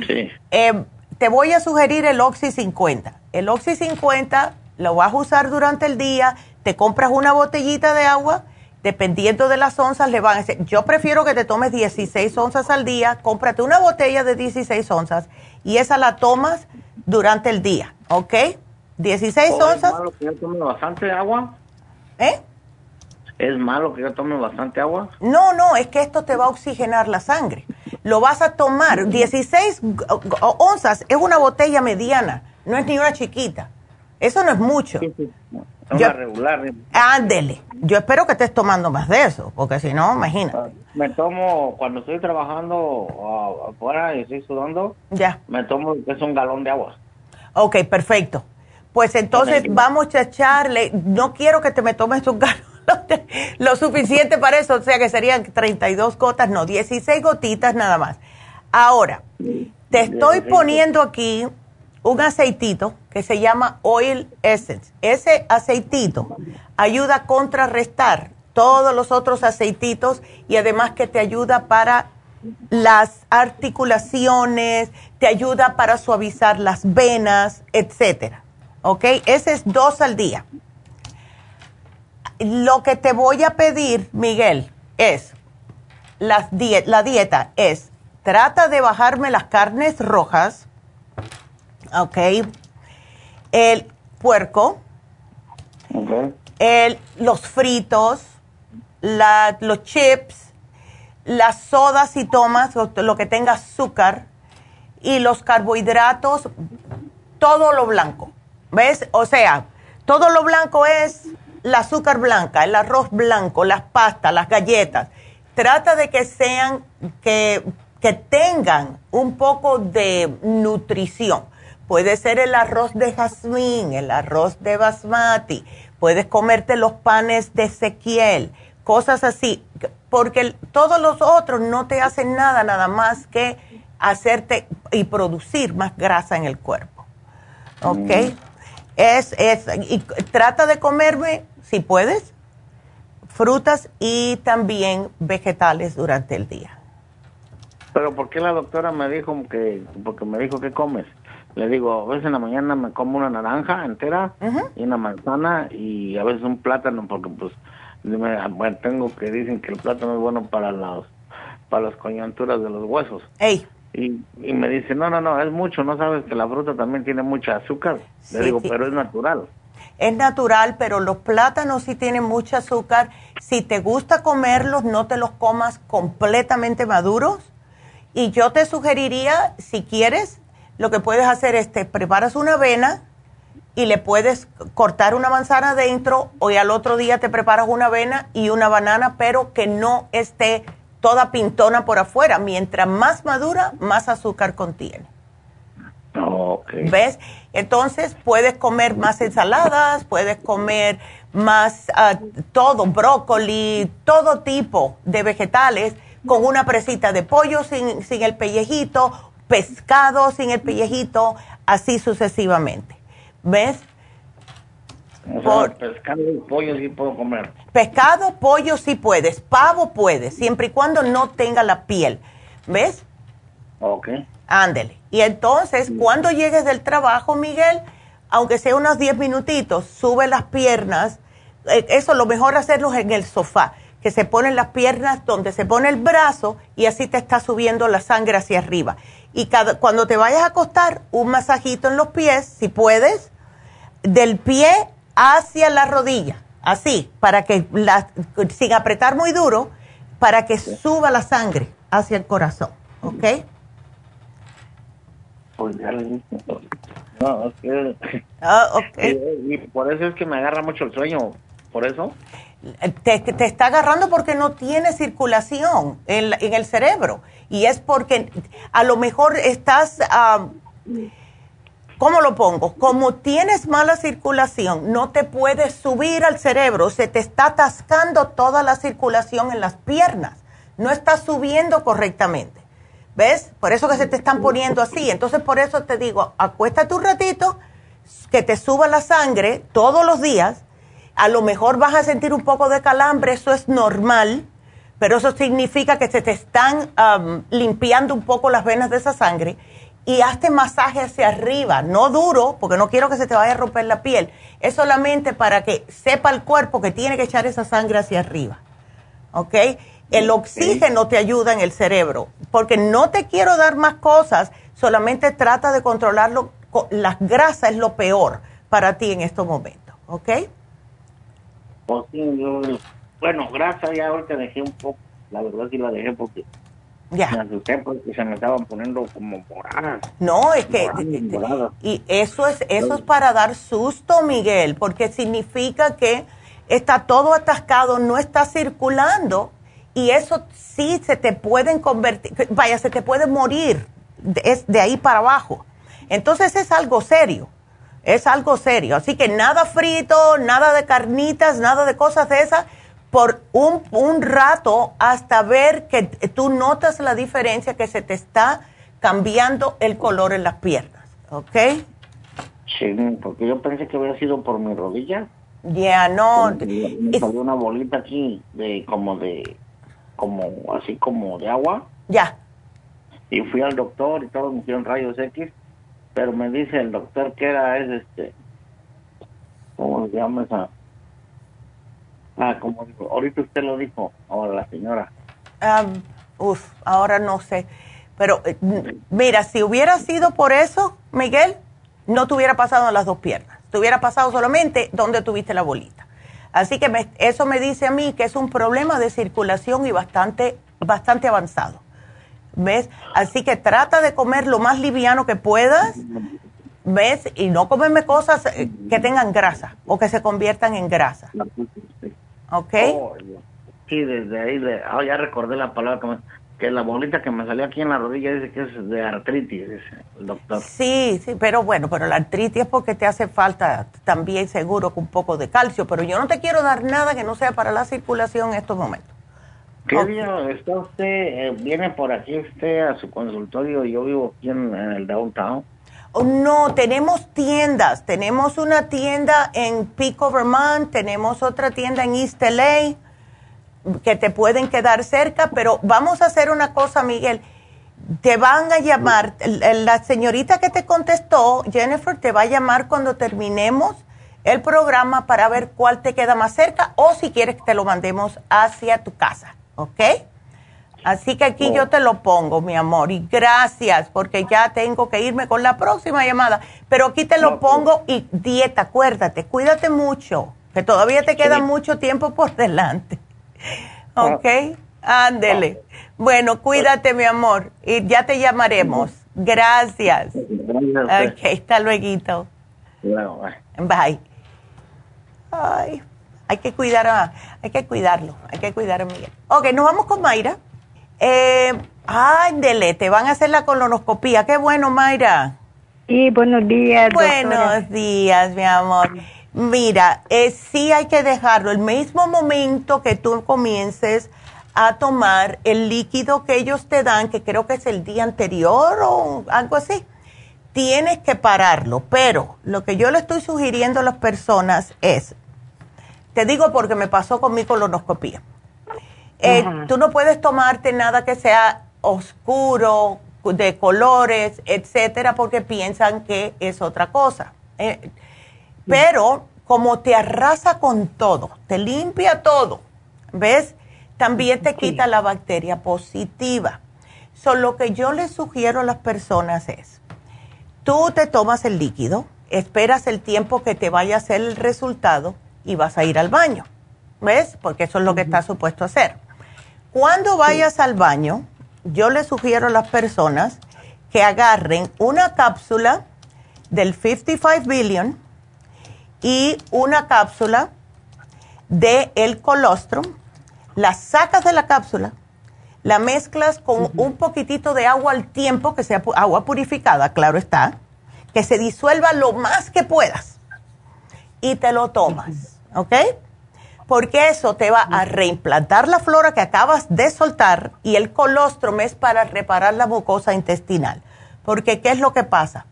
Sí. Eh, te voy a sugerir el Oxy 50. El Oxy 50 lo vas a usar durante el día, te compras una botellita de agua, dependiendo de las onzas le van a decir, yo prefiero que te tomes 16 onzas al día, cómprate una botella de 16 onzas y esa la tomas durante el día, ¿ok? 16 onzas. ¿Es malo bastante agua? ¿Eh? ¿Es malo que yo tome bastante agua? No, no, es que esto te va a oxigenar la sangre lo vas a tomar. 16 onzas es una botella mediana, no es ni una chiquita. Eso no es mucho. Yo, regular. Ándele. Yo espero que estés tomando más de eso, porque si no, imagínate. Ah, me tomo, cuando estoy trabajando ah, afuera y estoy sudando, ya. me tomo es un galón de agua. Ok, perfecto. Pues entonces vamos a echarle, no quiero que te me tomes un galón lo suficiente para eso, o sea que serían 32 gotas, no, 16 gotitas nada más. Ahora, te estoy poniendo aquí un aceitito que se llama Oil Essence. Ese aceitito ayuda a contrarrestar todos los otros aceititos y además que te ayuda para las articulaciones, te ayuda para suavizar las venas, etcétera. ¿Ok? Ese es dos al día lo que te voy a pedir, Miguel, es la dieta es, trata de bajarme las carnes rojas, ¿ok? El puerco, el, los fritos, los chips, las sodas y tomas, lo que tenga azúcar, y los carbohidratos, todo lo blanco. ¿Ves? O sea, todo lo blanco es el azúcar blanca, el arroz blanco, las pastas, las galletas. Trata de que sean, que, que tengan un poco de nutrición. Puede ser el arroz de jazmín, el arroz de basmati, puedes comerte los panes de Ezequiel, cosas así, porque todos los otros no te hacen nada, nada más que hacerte y producir más grasa en el cuerpo. ¿Ok? Mm. Es, es, y trata de comerme, si puedes, frutas y también vegetales durante el día. Pero ¿por qué la doctora me dijo que, porque me dijo que comes? Le digo, a veces en la mañana me como una naranja entera y una manzana y a veces un plátano porque pues bueno, tengo que dicen que el plátano es bueno para los para las coyunturas de los huesos. Ey. Y, y, me dice, no, no, no, es mucho, no sabes que la fruta también tiene mucha azúcar. Le digo, pero es natural. Es natural, pero los plátanos sí tienen mucho azúcar. Si te gusta comerlos, no te los comas completamente maduros. Y yo te sugeriría, si quieres, lo que puedes hacer es te preparas una avena y le puedes cortar una manzana adentro o al otro día te preparas una avena y una banana, pero que no esté toda pintona por afuera. Mientras más madura, más azúcar contiene. ¿Ves? Entonces puedes comer más ensaladas, puedes comer más ah, todo, brócoli, todo tipo de vegetales con una presita de pollo sin, sin el pellejito, pescado sin el pellejito, así sucesivamente. ¿Ves? Pescado y pollo sí puedo comer. Pescado, pollo sí puedes, pavo puedes, siempre y cuando no tenga la piel. ¿Ves? Ok. Ándele. Y entonces, cuando llegues del trabajo, Miguel, aunque sea unos 10 minutitos, sube las piernas. Eh, eso lo mejor hacerlo en el sofá, que se ponen las piernas donde se pone el brazo y así te está subiendo la sangre hacia arriba. Y cada, cuando te vayas a acostar, un masajito en los pies, si puedes, del pie hacia la rodilla, así, para que, la, sin apretar muy duro, para que suba la sangre hacia el corazón, ¿ok? Pues ya No, es ah, Y, por eso es que me agarra mucho el sueño, por eso. Te, te está agarrando porque no tiene circulación en, en, el cerebro. Y es porque a lo mejor estás... Ah, ¿Cómo lo pongo? Como tienes mala circulación, no te puedes subir al cerebro, se te está atascando toda la circulación en las piernas, no está subiendo correctamente. ¿Ves? Por eso que se te están poniendo así. Entonces, por eso te digo, acuéstate un ratito, que te suba la sangre todos los días. A lo mejor vas a sentir un poco de calambre, eso es normal, pero eso significa que se te están limpiando un poco las venas de esa sangre y hazte masaje hacia arriba, no duro, porque no quiero que se te vaya a romper la piel. Es solamente para que sepa el cuerpo que tiene que echar esa sangre hacia arriba. ¿Ok? El oxígeno te ayuda en el cerebro, porque no te quiero dar más cosas, solamente trata de controlarlo. Las grasas es lo peor para ti en estos momentos, ¿ok? Pues bueno, grasa ya ahorita dejé un poco, la verdad sí la dejé porque ya. Me asusté porque se me estaban poniendo como moradas. No, es que y eso es eso es para dar susto, Miguel, porque significa que está todo atascado, no está circulando y eso sí se te pueden convertir, vaya, se te puede morir es de ahí para abajo. Entonces es algo serio. Es algo serio. Así que nada frito, nada de carnitas, nada de cosas de esas por un, un rato hasta ver que tú notas la diferencia que se te está cambiando el color en las piernas, ¿ok? Sí, porque yo pensé que había sido por mi rodilla. Ya, no. Me salió una bolita aquí de como de, como así como de agua. Ya. Y fui al doctor y todos me hicieron rayos X, pero me dice el doctor que era es este, ¿cómo se llama esa? Ah, como dijo, ahorita usted lo dijo, ahora la señora. uf, ahora no sé. Pero eh, mira, si hubiera sido por eso, Miguel, no te hubiera pasado en las dos piernas. Te hubiera pasado solamente donde tuviste la bolita. Así que eso me dice a mí que es un problema de circulación y bastante, bastante avanzado. ¿Ves? Así que trata de comer lo más liviano que puedas, ¿ves? Y no comerme cosas eh, que tengan grasa o que se conviertan en grasa. ¿Ok? Oh, sí, desde ahí, ah, ya recordé la palabra que, que la bolita que me salió aquí en la rodilla dice que es de artritis, el doctor. Sí, sí, pero bueno, pero la artritis es porque te hace falta también seguro con un poco de calcio, pero yo no te quiero dar nada que no sea para la circulación en estos momentos. ¿Qué día está usted? Eh, ¿Viene por aquí usted a su consultorio? Yo vivo aquí en, el downtown. Oh, no, tenemos tiendas. Tenemos una tienda en Pico, Vermont. Tenemos otra tienda en East LA que te pueden quedar cerca. Pero vamos a hacer una cosa, Miguel. Te van a llamar. La señorita que te contestó, Jennifer, te va a llamar cuando terminemos el programa para ver cuál te queda más cerca o si quieres que te lo mandemos hacia tu casa. ¿ok? Así que aquí yo te lo pongo, mi amor, y gracias, porque ya tengo que irme con la próxima llamada, pero aquí te lo pongo y dieta, acuérdate, cuídate mucho, que todavía te queda mucho tiempo por delante, ¿ok? Ándele. Bueno, cuídate, mi amor, y ya te llamaremos. Gracias. Ok, hasta luego. Bye. Ay. Hay que cuidar a, hay que cuidarlo, hay que cuidar a Miguel. Ok, nos vamos con Mayra. Eh, ándele, te van a hacer la colonoscopía. Qué bueno, Mayra. Sí, buenos días. Buenos días, mi amor. Mira, eh, sí hay que dejarlo. El mismo momento que tú comiences a tomar el líquido que ellos te dan, que creo que es el día anterior o algo así, tienes que pararlo. Pero lo que yo le estoy sugiriendo a las personas es, te digo porque me pasó con mi colonoscopía. Eh, tú no puedes tomarte nada que sea oscuro, de colores, etcétera, porque piensan que es otra cosa. Eh, pero como te arrasa con todo, te limpia todo, ¿ves? También te quita la bacteria positiva. Solo lo que yo les sugiero a las personas es, tú te tomas el líquido, esperas el tiempo que te vaya a hacer el resultado y vas a ir al baño. ¿Ves? Porque eso es lo que está supuesto hacer. Cuando vayas al baño, yo le sugiero a las personas que agarren una cápsula del 55 billion y una cápsula de el colostrum, la sacas de la cápsula, la mezclas con un poquitito de agua al tiempo, que sea agua purificada, claro está, que se disuelva lo más que puedas y te lo tomas. ¿ok? Porque eso te va a reimplantar la flora que acabas de soltar y el colostrum es para reparar la mucosa intestinal. Porque, ¿qué es lo que pasa?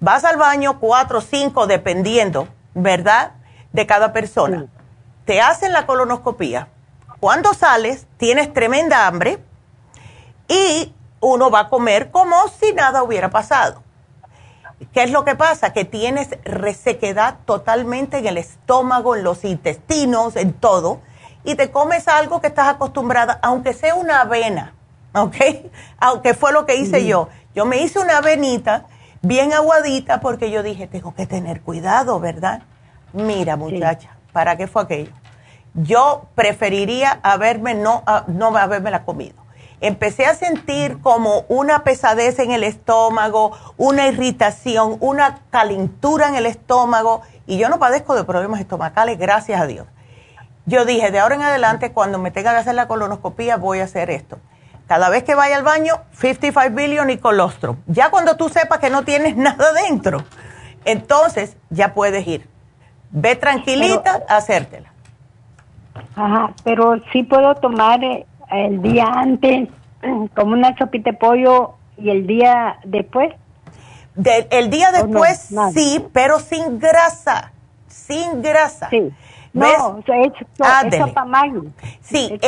Vas al baño cuatro o cinco, dependiendo, ¿verdad? De cada persona. Te hacen la colonoscopía. Cuando sales, tienes tremenda hambre y uno va a comer como si nada hubiera pasado. ¿Qué es lo que pasa? Que tienes resequedad totalmente en el estómago, en los intestinos, en todo, y te comes algo que estás acostumbrada, aunque sea una avena, ¿ok? Aunque fue lo que hice yo. Yo me hice una avenita bien aguadita porque yo dije, tengo que tener cuidado, ¿verdad? Mira, muchacha, ¿para qué fue aquello? Yo preferiría haberme no, ah, no haberme la comido empecé a sentir como una pesadez en el estómago, una irritación, una calentura en el estómago y yo no padezco de problemas estomacales, gracias a Dios. Yo dije, de ahora en adelante, cuando me tenga que hacer la colonoscopía, voy a hacer esto. Cada vez que vaya al baño, 55 billion y colostrum. Ya cuando tú sepas que no tienes nada dentro, entonces ya puedes ir. Ve tranquilita a hacértela. Ajá, pero sí puedo tomar eh, el día antes como una sopita de pollo y el día después. el día después sí, pero sin grasa, sin grasa. Sí. No, es, es sopa Sí,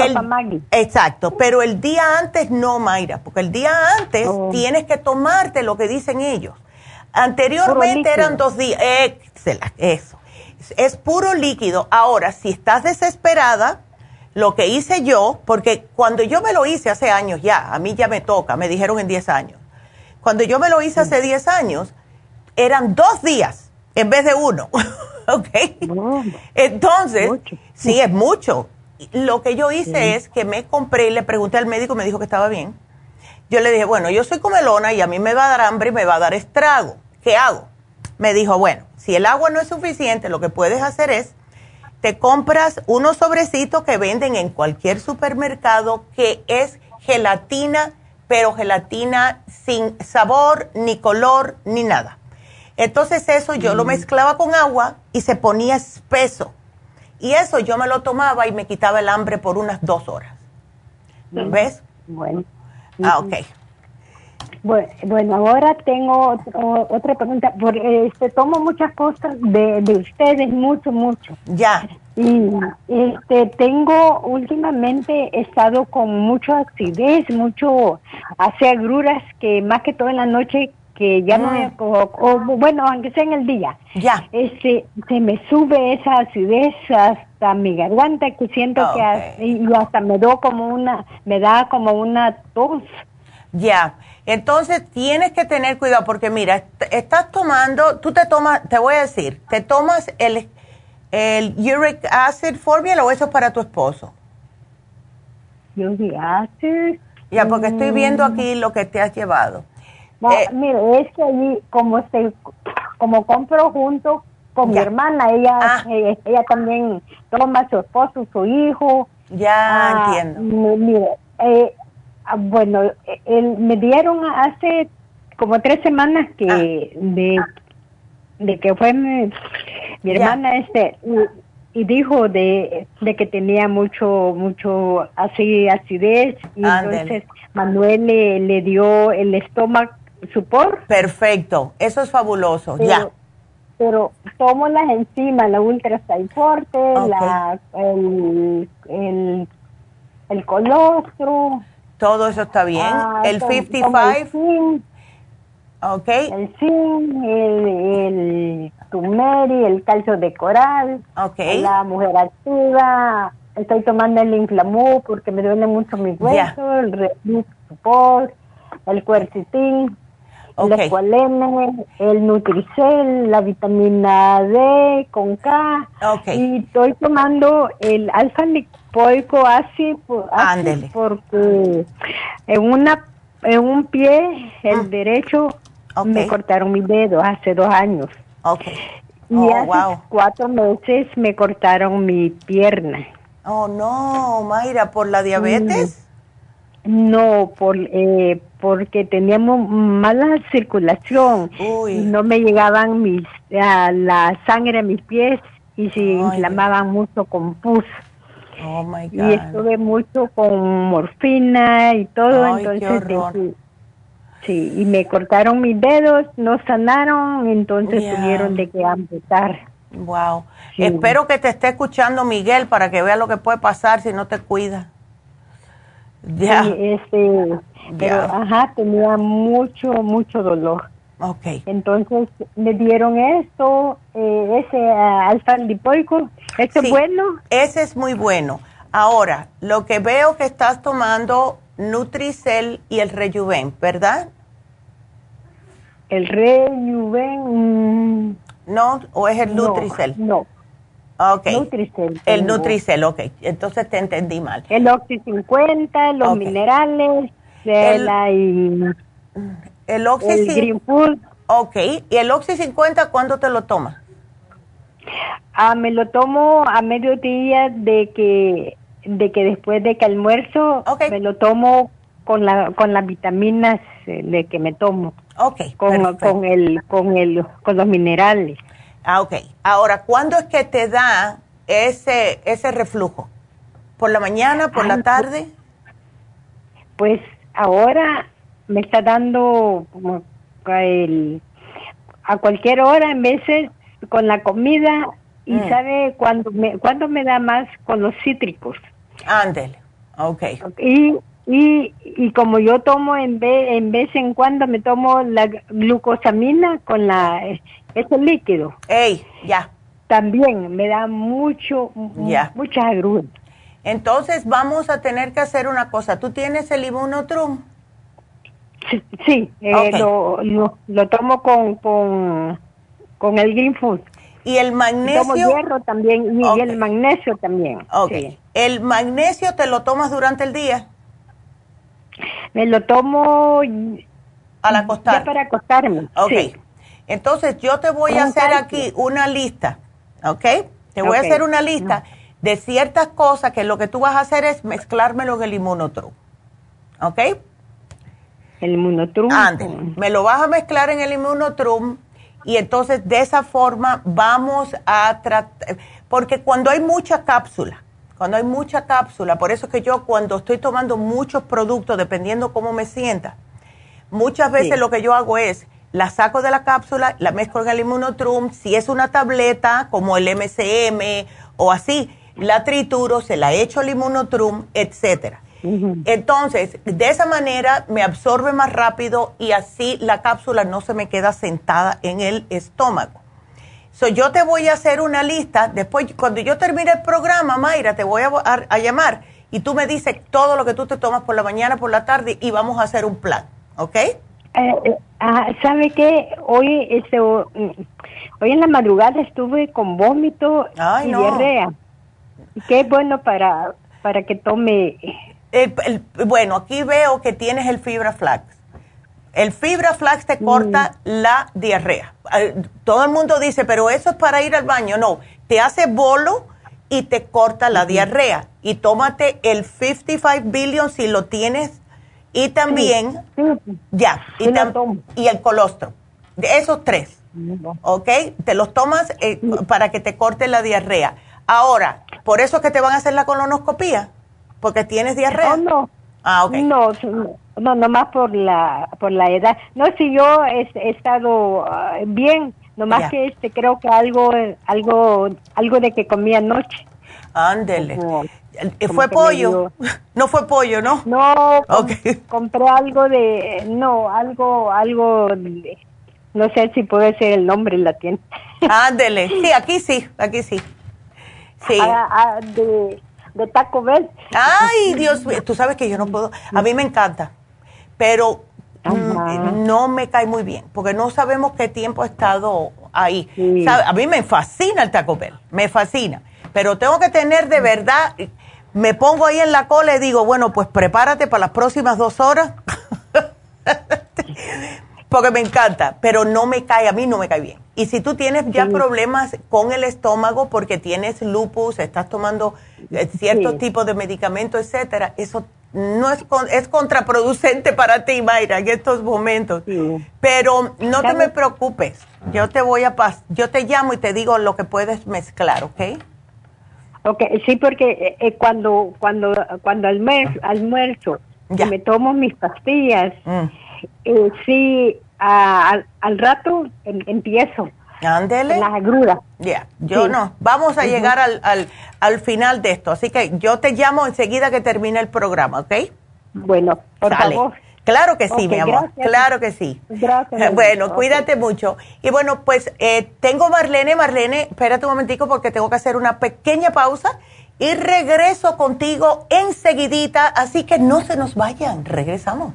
exacto, pero el día antes no, Mayra, porque el día antes oh. tienes que tomarte lo que dicen ellos. Anteriormente eran dos días, eso, es puro líquido. Ahora, si estás desesperada, Lo que hice yo, porque cuando yo me lo hice hace años ya, a mí ya me toca, me dijeron en 10 años. Cuando yo me lo hice hace 10 años, eran dos días en vez de uno. ¿Ok? Entonces, sí, es mucho. Lo que yo hice es que me compré y le pregunté al médico, me dijo que estaba bien. Yo le dije, bueno, yo soy comelona y a mí me va a dar hambre y me va a dar estrago. ¿Qué hago? Me dijo, bueno, si el agua no es suficiente, lo que puedes hacer es, te compras unos sobrecitos que venden en cualquier supermercado que es gelatina, pero gelatina sin sabor, ni color, ni nada. Entonces eso yo lo mm. mezclaba con agua y se ponía espeso. Y eso yo me lo tomaba y me quitaba el hambre por unas dos horas. ¿Ves? Bueno. Ah, ok. Bueno, ahora tengo otra pregunta. Porque este, tomo muchas cosas de, de ustedes, mucho, mucho. Ya. Y este, tengo últimamente he estado con mucho acidez, mucho hace agruras que más que todo en la noche que ya no me, mm. bueno, aunque sea en el día, ya. Este, se me sube esa acidez hasta mi garganta que siento que y hasta me da como una, me da como una tos. Ya, entonces tienes que tener cuidado porque mira, estás tomando, tú te tomas, te voy a decir, te tomas el, el uric acid formula o eso es para tu esposo. Uric acid. Ya, porque estoy viendo mm. aquí lo que te has llevado. Eh, mire, es que allí, como se, como compro junto con mi hermana, ella, ah. eh, ella, también toma su esposo, su hijo. Ya ah, entiendo. Mire, eh, ah, bueno, me dieron hace como tres semanas que de, de que fue mi, hermana este y, dijo de, de que tenía mucho mucho así acidez y entonces Manuel le, le dio el estómago supor. Perfecto, eso es fabuloso, ya. Pero tomo las enzimas, la ultra forte, la, el, el, el colostro. Todo eso está bien. Ah, el 55. El ok. El zinc, el, el tumeri, el calcio de coral. Ok. La mujer activa. Estoy tomando el inflamú porque me duele mucho mi hueso, el Redux el cuercitín el escualene, el Nutricel, la vitamina D con K. Y estoy tomando el alfa lipoico ácido, porque en una en un pie, el ah. derecho, me cortaron mi dedo hace dos años. Y oh, hace cuatro meses me cortaron mi pierna. Oh, no, Mayra, ¿por la diabetes? No, por, eh, porque teníamos mala circulación. No me llegaban mis, a la sangre a mis pies y se inflamaban mucho con pus. Oh my God. Y estuve mucho con morfina y todo, entonces sí, y me cortaron mis dedos, no sanaron, entonces tuvieron de que amputar. Wow. Espero que te esté escuchando Miguel para que vea lo que puede pasar si no te cuidas. Ya. este, pero, ajá, tenía mucho, mucho dolor. Ok. Entonces me dieron esto, eh, ese uh, alfa lipoico. ¿Este es bueno? Ese es muy bueno. Ahora, lo que veo que estás tomando Nutricel y el Rejuven, ¿verdad? El Rejuven. Mm, ¿No? ¿O es el Nutricel? No. Ok. El Nutricel, ok. Entonces te entendí mal. El Oxy 50, los minerales, el, el Oxy Green Food. Ok. ¿Y el Oxy 50 cuándo te lo tomas? Ah, me lo tomo a mediodía de que de que después de que almuerzo me lo tomo con la con las vitaminas eh, de que me tomo. Ok. Con, con el con el con los minerales. Ah, ok. Ahora, ¿cuándo es que te da ese, ese reflujo? ¿Por la mañana, por la tarde? Pues ahora me está dando como el, a cualquier hora, en veces con la comida, y mm. sabe cuándo me, cuándo me da más con los cítricos. Ándele, ok. Y, y, y como yo tomo en vez, en vez en cuando me tomo la glucosamina con la ese líquido. Ey, ya. También me da mucho, ya. muchas agruras. Entonces vamos a tener que hacer una cosa. ¿Tú tienes el Immunotrum? Sí, eh, lo, lo, tomo con, con, con el Green Food. ¿Y el magnesio? Tomo hierro también y, el magnesio también. Ok. ¿El magnesio te lo tomas durante el día? Me lo tomo... Al acostar. para acostarme. Ok. Entonces yo te voy a hacer aquí una lista, ¿ok? Te voy a hacer una lista de ciertas cosas que lo que tú vas a hacer es mezclármelo en el inmunotrum, ¿ok? El inmunotrum. me lo vas a mezclar en el inmunotrum y entonces de esa forma vamos a tratar, porque cuando hay mucha cápsula, cuando hay mucha cápsula, por eso es que yo cuando estoy tomando muchos productos, dependiendo cómo me sienta, muchas veces lo que yo hago es la saco de la cápsula, la mezclo en el inmunotrum, si es una tableta como el MCM o así, la trituro, se la echo al inmunotrum, etcétera. Entonces, de esa manera me absorbe más rápido y así la cápsula no se me queda sentada en el estómago. So, yo te voy a hacer una lista, después cuando yo termine el programa, Mayra, te voy a, llamar y tú me dices todo lo que tú te tomas por la mañana, por la tarde y vamos a hacer un plan, ¿ok? Eh, eh, ah, ¿Sabe qué? Hoy, este, hoy en la madrugada estuve con vómito y diarrea. ¿Qué es bueno para, para que tome? bueno, aquí veo que tienes el fibra flax. El fibra flax te corta mm. la diarrea. Todo el mundo dice, pero eso es para ir al baño. No, te hace bolo y te corta la diarrea. Y tómate el 55 billion si lo tienes y también, ya, y, el colostro. De esos tres, ¿ok? Te los tomas eh, para que te corte la diarrea. Ahora, ¿por eso que te van a hacer la colonoscopía? ¿Porque tienes diarrea? no. Ah, ok. No, no, nomás por la, por la edad. No, si yo he, estado ah, bien, nomás que este, creo que algo, algo, algo de que comí anoche. Ándele. ¿Fue pollo? no fue pollo, ¿no? No, compré algo de, no, algo, algo, no sé si puede ser el nombre en la tienda. Ándele, sí, aquí sí, aquí sí. Sí. Ah, ah, de, de Taco Bell. Ay, Dios mío, tú sabes que yo no puedo, a mí me encanta, pero mm, no me cae muy bien, porque no sabemos qué tiempo ha estado ahí. A mí me fascina el Taco Bell, me fascina, pero tengo que tener de verdad me pongo ahí en la cola y digo, bueno, pues prepárate para las próximas dos horas. Porque me encanta, pero no me cae, a mí no me cae bien. Y si tú tienes ya problemas con el estómago porque tienes lupus, estás tomando eh, ciertos tipos de medicamentos, etcétera, eso no es es contraproducente para ti, Mayra, en estos momentos. Pero no te me preocupes. Yo te voy a pas yo te llamo y te digo lo que puedes mezclar, ¿ok? Okay, sí, porque eh, eh, cuando cuando cuando almuerzo, almuerzo me tomo mis pastillas, mm. eh, sí, al, rato em, empiezo. Ándele. Las agruras. Ya, yo no. Vamos a llegar al, al, al, final de esto, así que yo te llamo enseguida que termine el programa, ¿ok? Bueno, por favor. Claro que sí, mi amor. Claro que sí. Gracias. Bueno, cuídate mucho. Y bueno, pues eh, tengo Marlene. Marlene, espérate un momentico porque tengo que hacer una pequeña pausa y regreso contigo enseguidita. Así que no se nos vayan. Regresamos.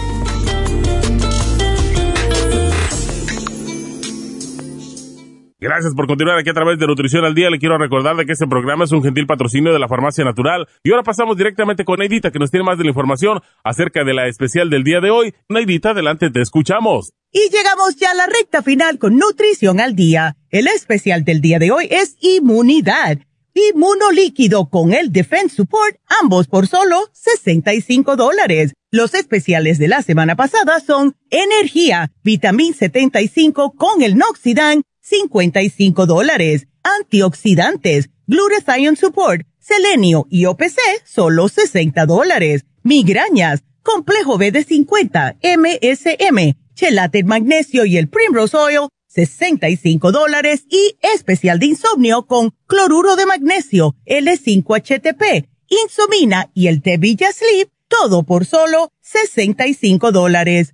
Gracias por continuar aquí a través de Nutrición al Día. Le quiero recordar de que este programa es un gentil patrocinio de la Farmacia Natural. Y ahora pasamos directamente con Neidita, que nos tiene más de la información acerca de la especial del día de hoy. Neidita, adelante, te escuchamos. Y llegamos ya a la recta final con Nutrición al Día. El especial del día de hoy es Inmunidad. Inmunolíquido con el Defense Support, ambos por solo 65 dólares. Los especiales de la semana pasada son Energía, Vitamin 75 con el Noxidan 55 dólares. Antioxidantes, Glutathione Support, Selenio y OPC, solo 60 dólares. Migrañas, Complejo B de 50, MSM, Chelate Magnesio y el Primrose Oil, 65 dólares. Y especial de insomnio con cloruro de magnesio, L5HTP, Insomina y el Tevilla Sleep, todo por solo 65 dólares.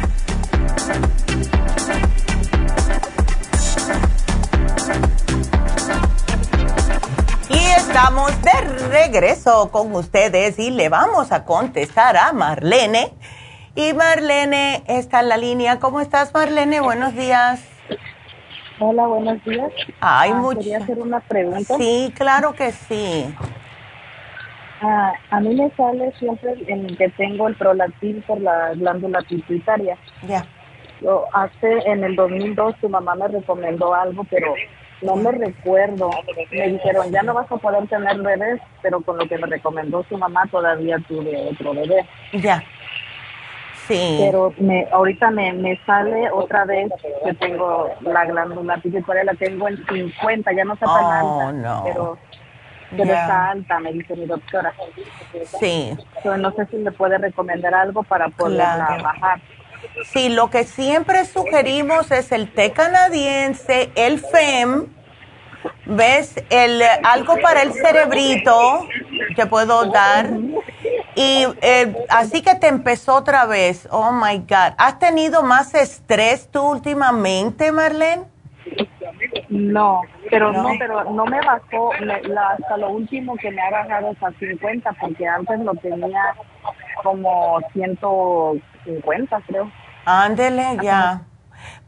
Estamos de regreso con ustedes y le vamos a contestar a Marlene. Y Marlene está en la línea. ¿Cómo estás, Marlene? Buenos días. Hola, buenos días. Ay, ah, ¿Quería hacer una pregunta? Sí, claro que sí. Ah, a mí me sale siempre en que tengo el prolactin por la glándula pituitaria. Ya. Yo hace en el 2002 tu mamá me recomendó algo, pero no me recuerdo. Me dijeron, ya no vas a poder tener bebés, pero con lo que me recomendó su mamá todavía tuve otro bebé. Ya. Sí. Pero me, ahorita me, me sale otra vez que tengo la glándula pituitaria, la tengo en 50, ya no está tan oh, alta. No. Pero, pero está alta, me dice mi doctora. Sí. no sé si me puede recomendar algo para poderla bajar. Sí, lo que siempre sugerimos es el té canadiense, el FEM, ¿ves? El, algo para el cerebrito que puedo dar. Y eh, así que te empezó otra vez. Oh my God. ¿Has tenido más estrés tú últimamente, Marlene? No, pero no, pero no me bajó hasta lo último que me ha bajado es a 50 porque antes lo tenía como 150 creo. Ándele ya.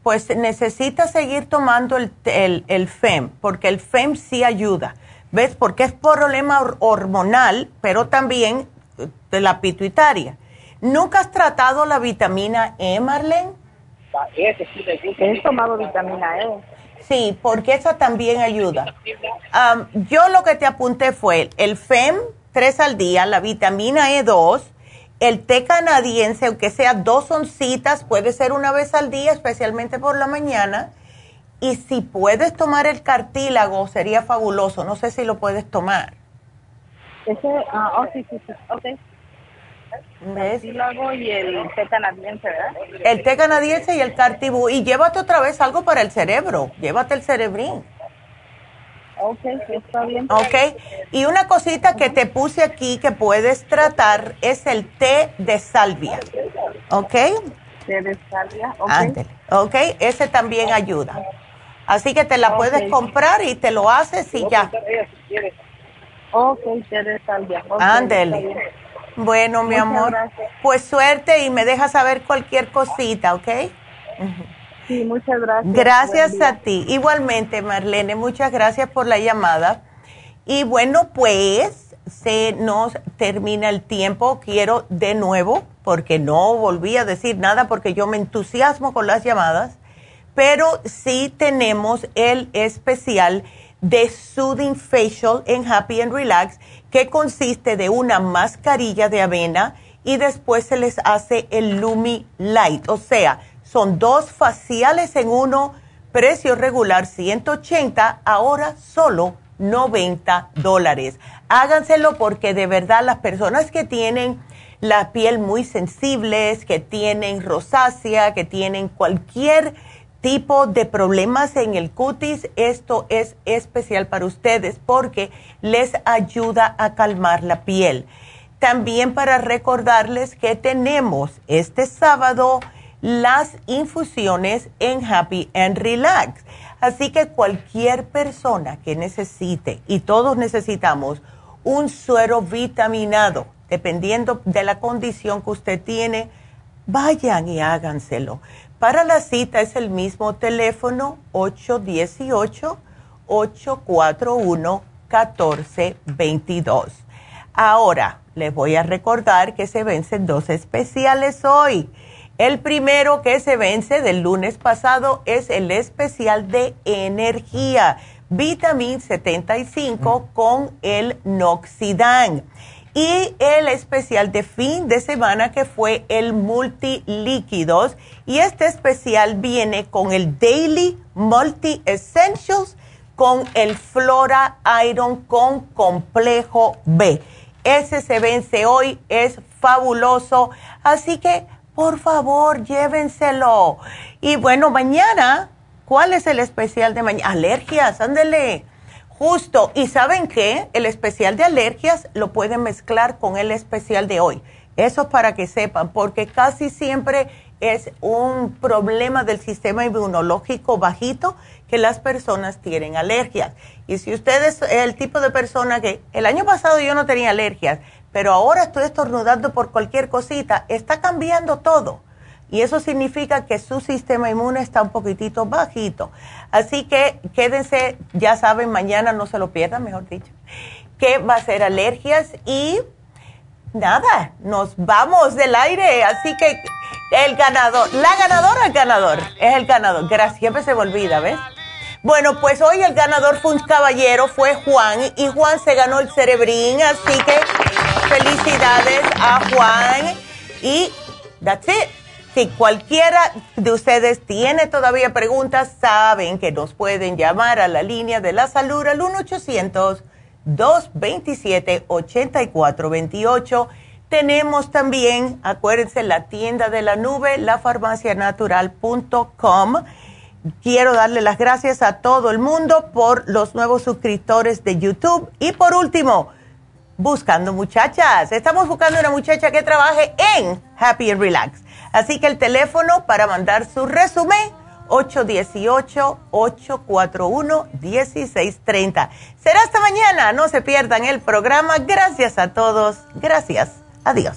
Pues necesita seguir tomando el, el, FEM, porque el FEM sí ayuda. ¿Ves? Porque es problema hormonal, pero también de la pituitaria. ¿Nunca has tratado la vitamina E, Marlene? He tomado vitamina E. Sí, porque esa también ayuda. yo lo que te apunté fue el FEM, tres al día, la vitamina E2, el té canadiense, aunque sea dos oncitas, puede ser una vez al día, especialmente por la mañana. Y si puedes tomar el cartílago, sería fabuloso. No sé si lo puedes tomar. Ese, ah, oh, sí, sí, sí, ok. Cartílago y el té canadiense, ¿verdad? El té canadiense y el cartibú. Y llévate otra vez algo para el cerebro. Llévate el cerebrín. Ok, está bien. Ok, y una cosita que te puse aquí que puedes tratar es el té de salvia. ¿Ok? Té de salvia, ok. ok, ese también ayuda. Así que te la puedes comprar y te lo haces y ya. Ok, té de salvia. Ándele. Bueno, mi amor, pues suerte y me dejas saber cualquier cosita, ¿ok? Sí, muchas gracias. Gracias a ti. Igualmente, Marlene, muchas gracias por la llamada. Y bueno, pues se nos termina el tiempo. Quiero de nuevo, porque no volví a decir nada, porque yo me entusiasmo con las llamadas, pero sí tenemos el especial de Soothing Facial en Happy and Relax, que consiste de una mascarilla de avena y después se les hace el Lumi Light. O sea, son dos faciales en uno, precio regular 180, ahora solo 90 dólares. Háganselo porque de verdad las personas que tienen la piel muy sensibles, que tienen rosácea, que tienen cualquier tipo de problemas en el cutis, esto es especial para ustedes porque les ayuda a calmar la piel. También para recordarles que tenemos este sábado las infusiones en Happy and Relax. Así que cualquier persona que necesite, y todos necesitamos, un suero vitaminado, dependiendo de la condición que usted tiene, vayan y háganselo. Para la cita es el mismo teléfono 818-841-1422. Ahora, les voy a recordar que se vencen dos especiales hoy. El primero que se vence del lunes pasado es el especial de energía, vitamina 75 con el Noxidan. Y el especial de fin de semana que fue el multilíquidos. Y este especial viene con el Daily Multi Essentials con el Flora Iron con complejo B. Ese se vence hoy, es fabuloso. Así que por favor, llévenselo. Y bueno, mañana, ¿cuál es el especial de mañana? Alergias, ándele. Justo. ¿Y saben qué? El especial de alergias lo pueden mezclar con el especial de hoy. Eso es para que sepan, porque casi siempre es un problema del sistema inmunológico bajito que las personas tienen alergias. Y si usted es el tipo de persona que el año pasado yo no tenía alergias, pero ahora estoy estornudando por cualquier cosita, está cambiando todo. Y eso significa que su sistema inmune está un poquitito bajito. Así que quédense, ya saben, mañana no se lo pierdan, mejor dicho, que va a ser alergias y nada, nos vamos del aire. Así que el ganador, la ganadora, el ganador, es el ganador. Gracias, siempre se olvida, ¿ves? Bueno, pues hoy el ganador fue un caballero, fue Juan, y Juan se ganó el cerebrín, así que felicidades a Juan. Y that's it. Si cualquiera de ustedes tiene todavía preguntas, saben que nos pueden llamar a la línea de la salud al 1-800-227-8428. Tenemos también, acuérdense, la tienda de la nube, lafarmacianatural.com quiero darle las gracias a todo el mundo por los nuevos suscriptores de YouTube. Y por último, buscando muchachas. Estamos buscando una muchacha que trabaje en Happy and Relax. Así que el teléfono para mandar su resumen, 818-841-1630. Será hasta mañana. No se pierdan el programa. Gracias a todos. Gracias. Adiós.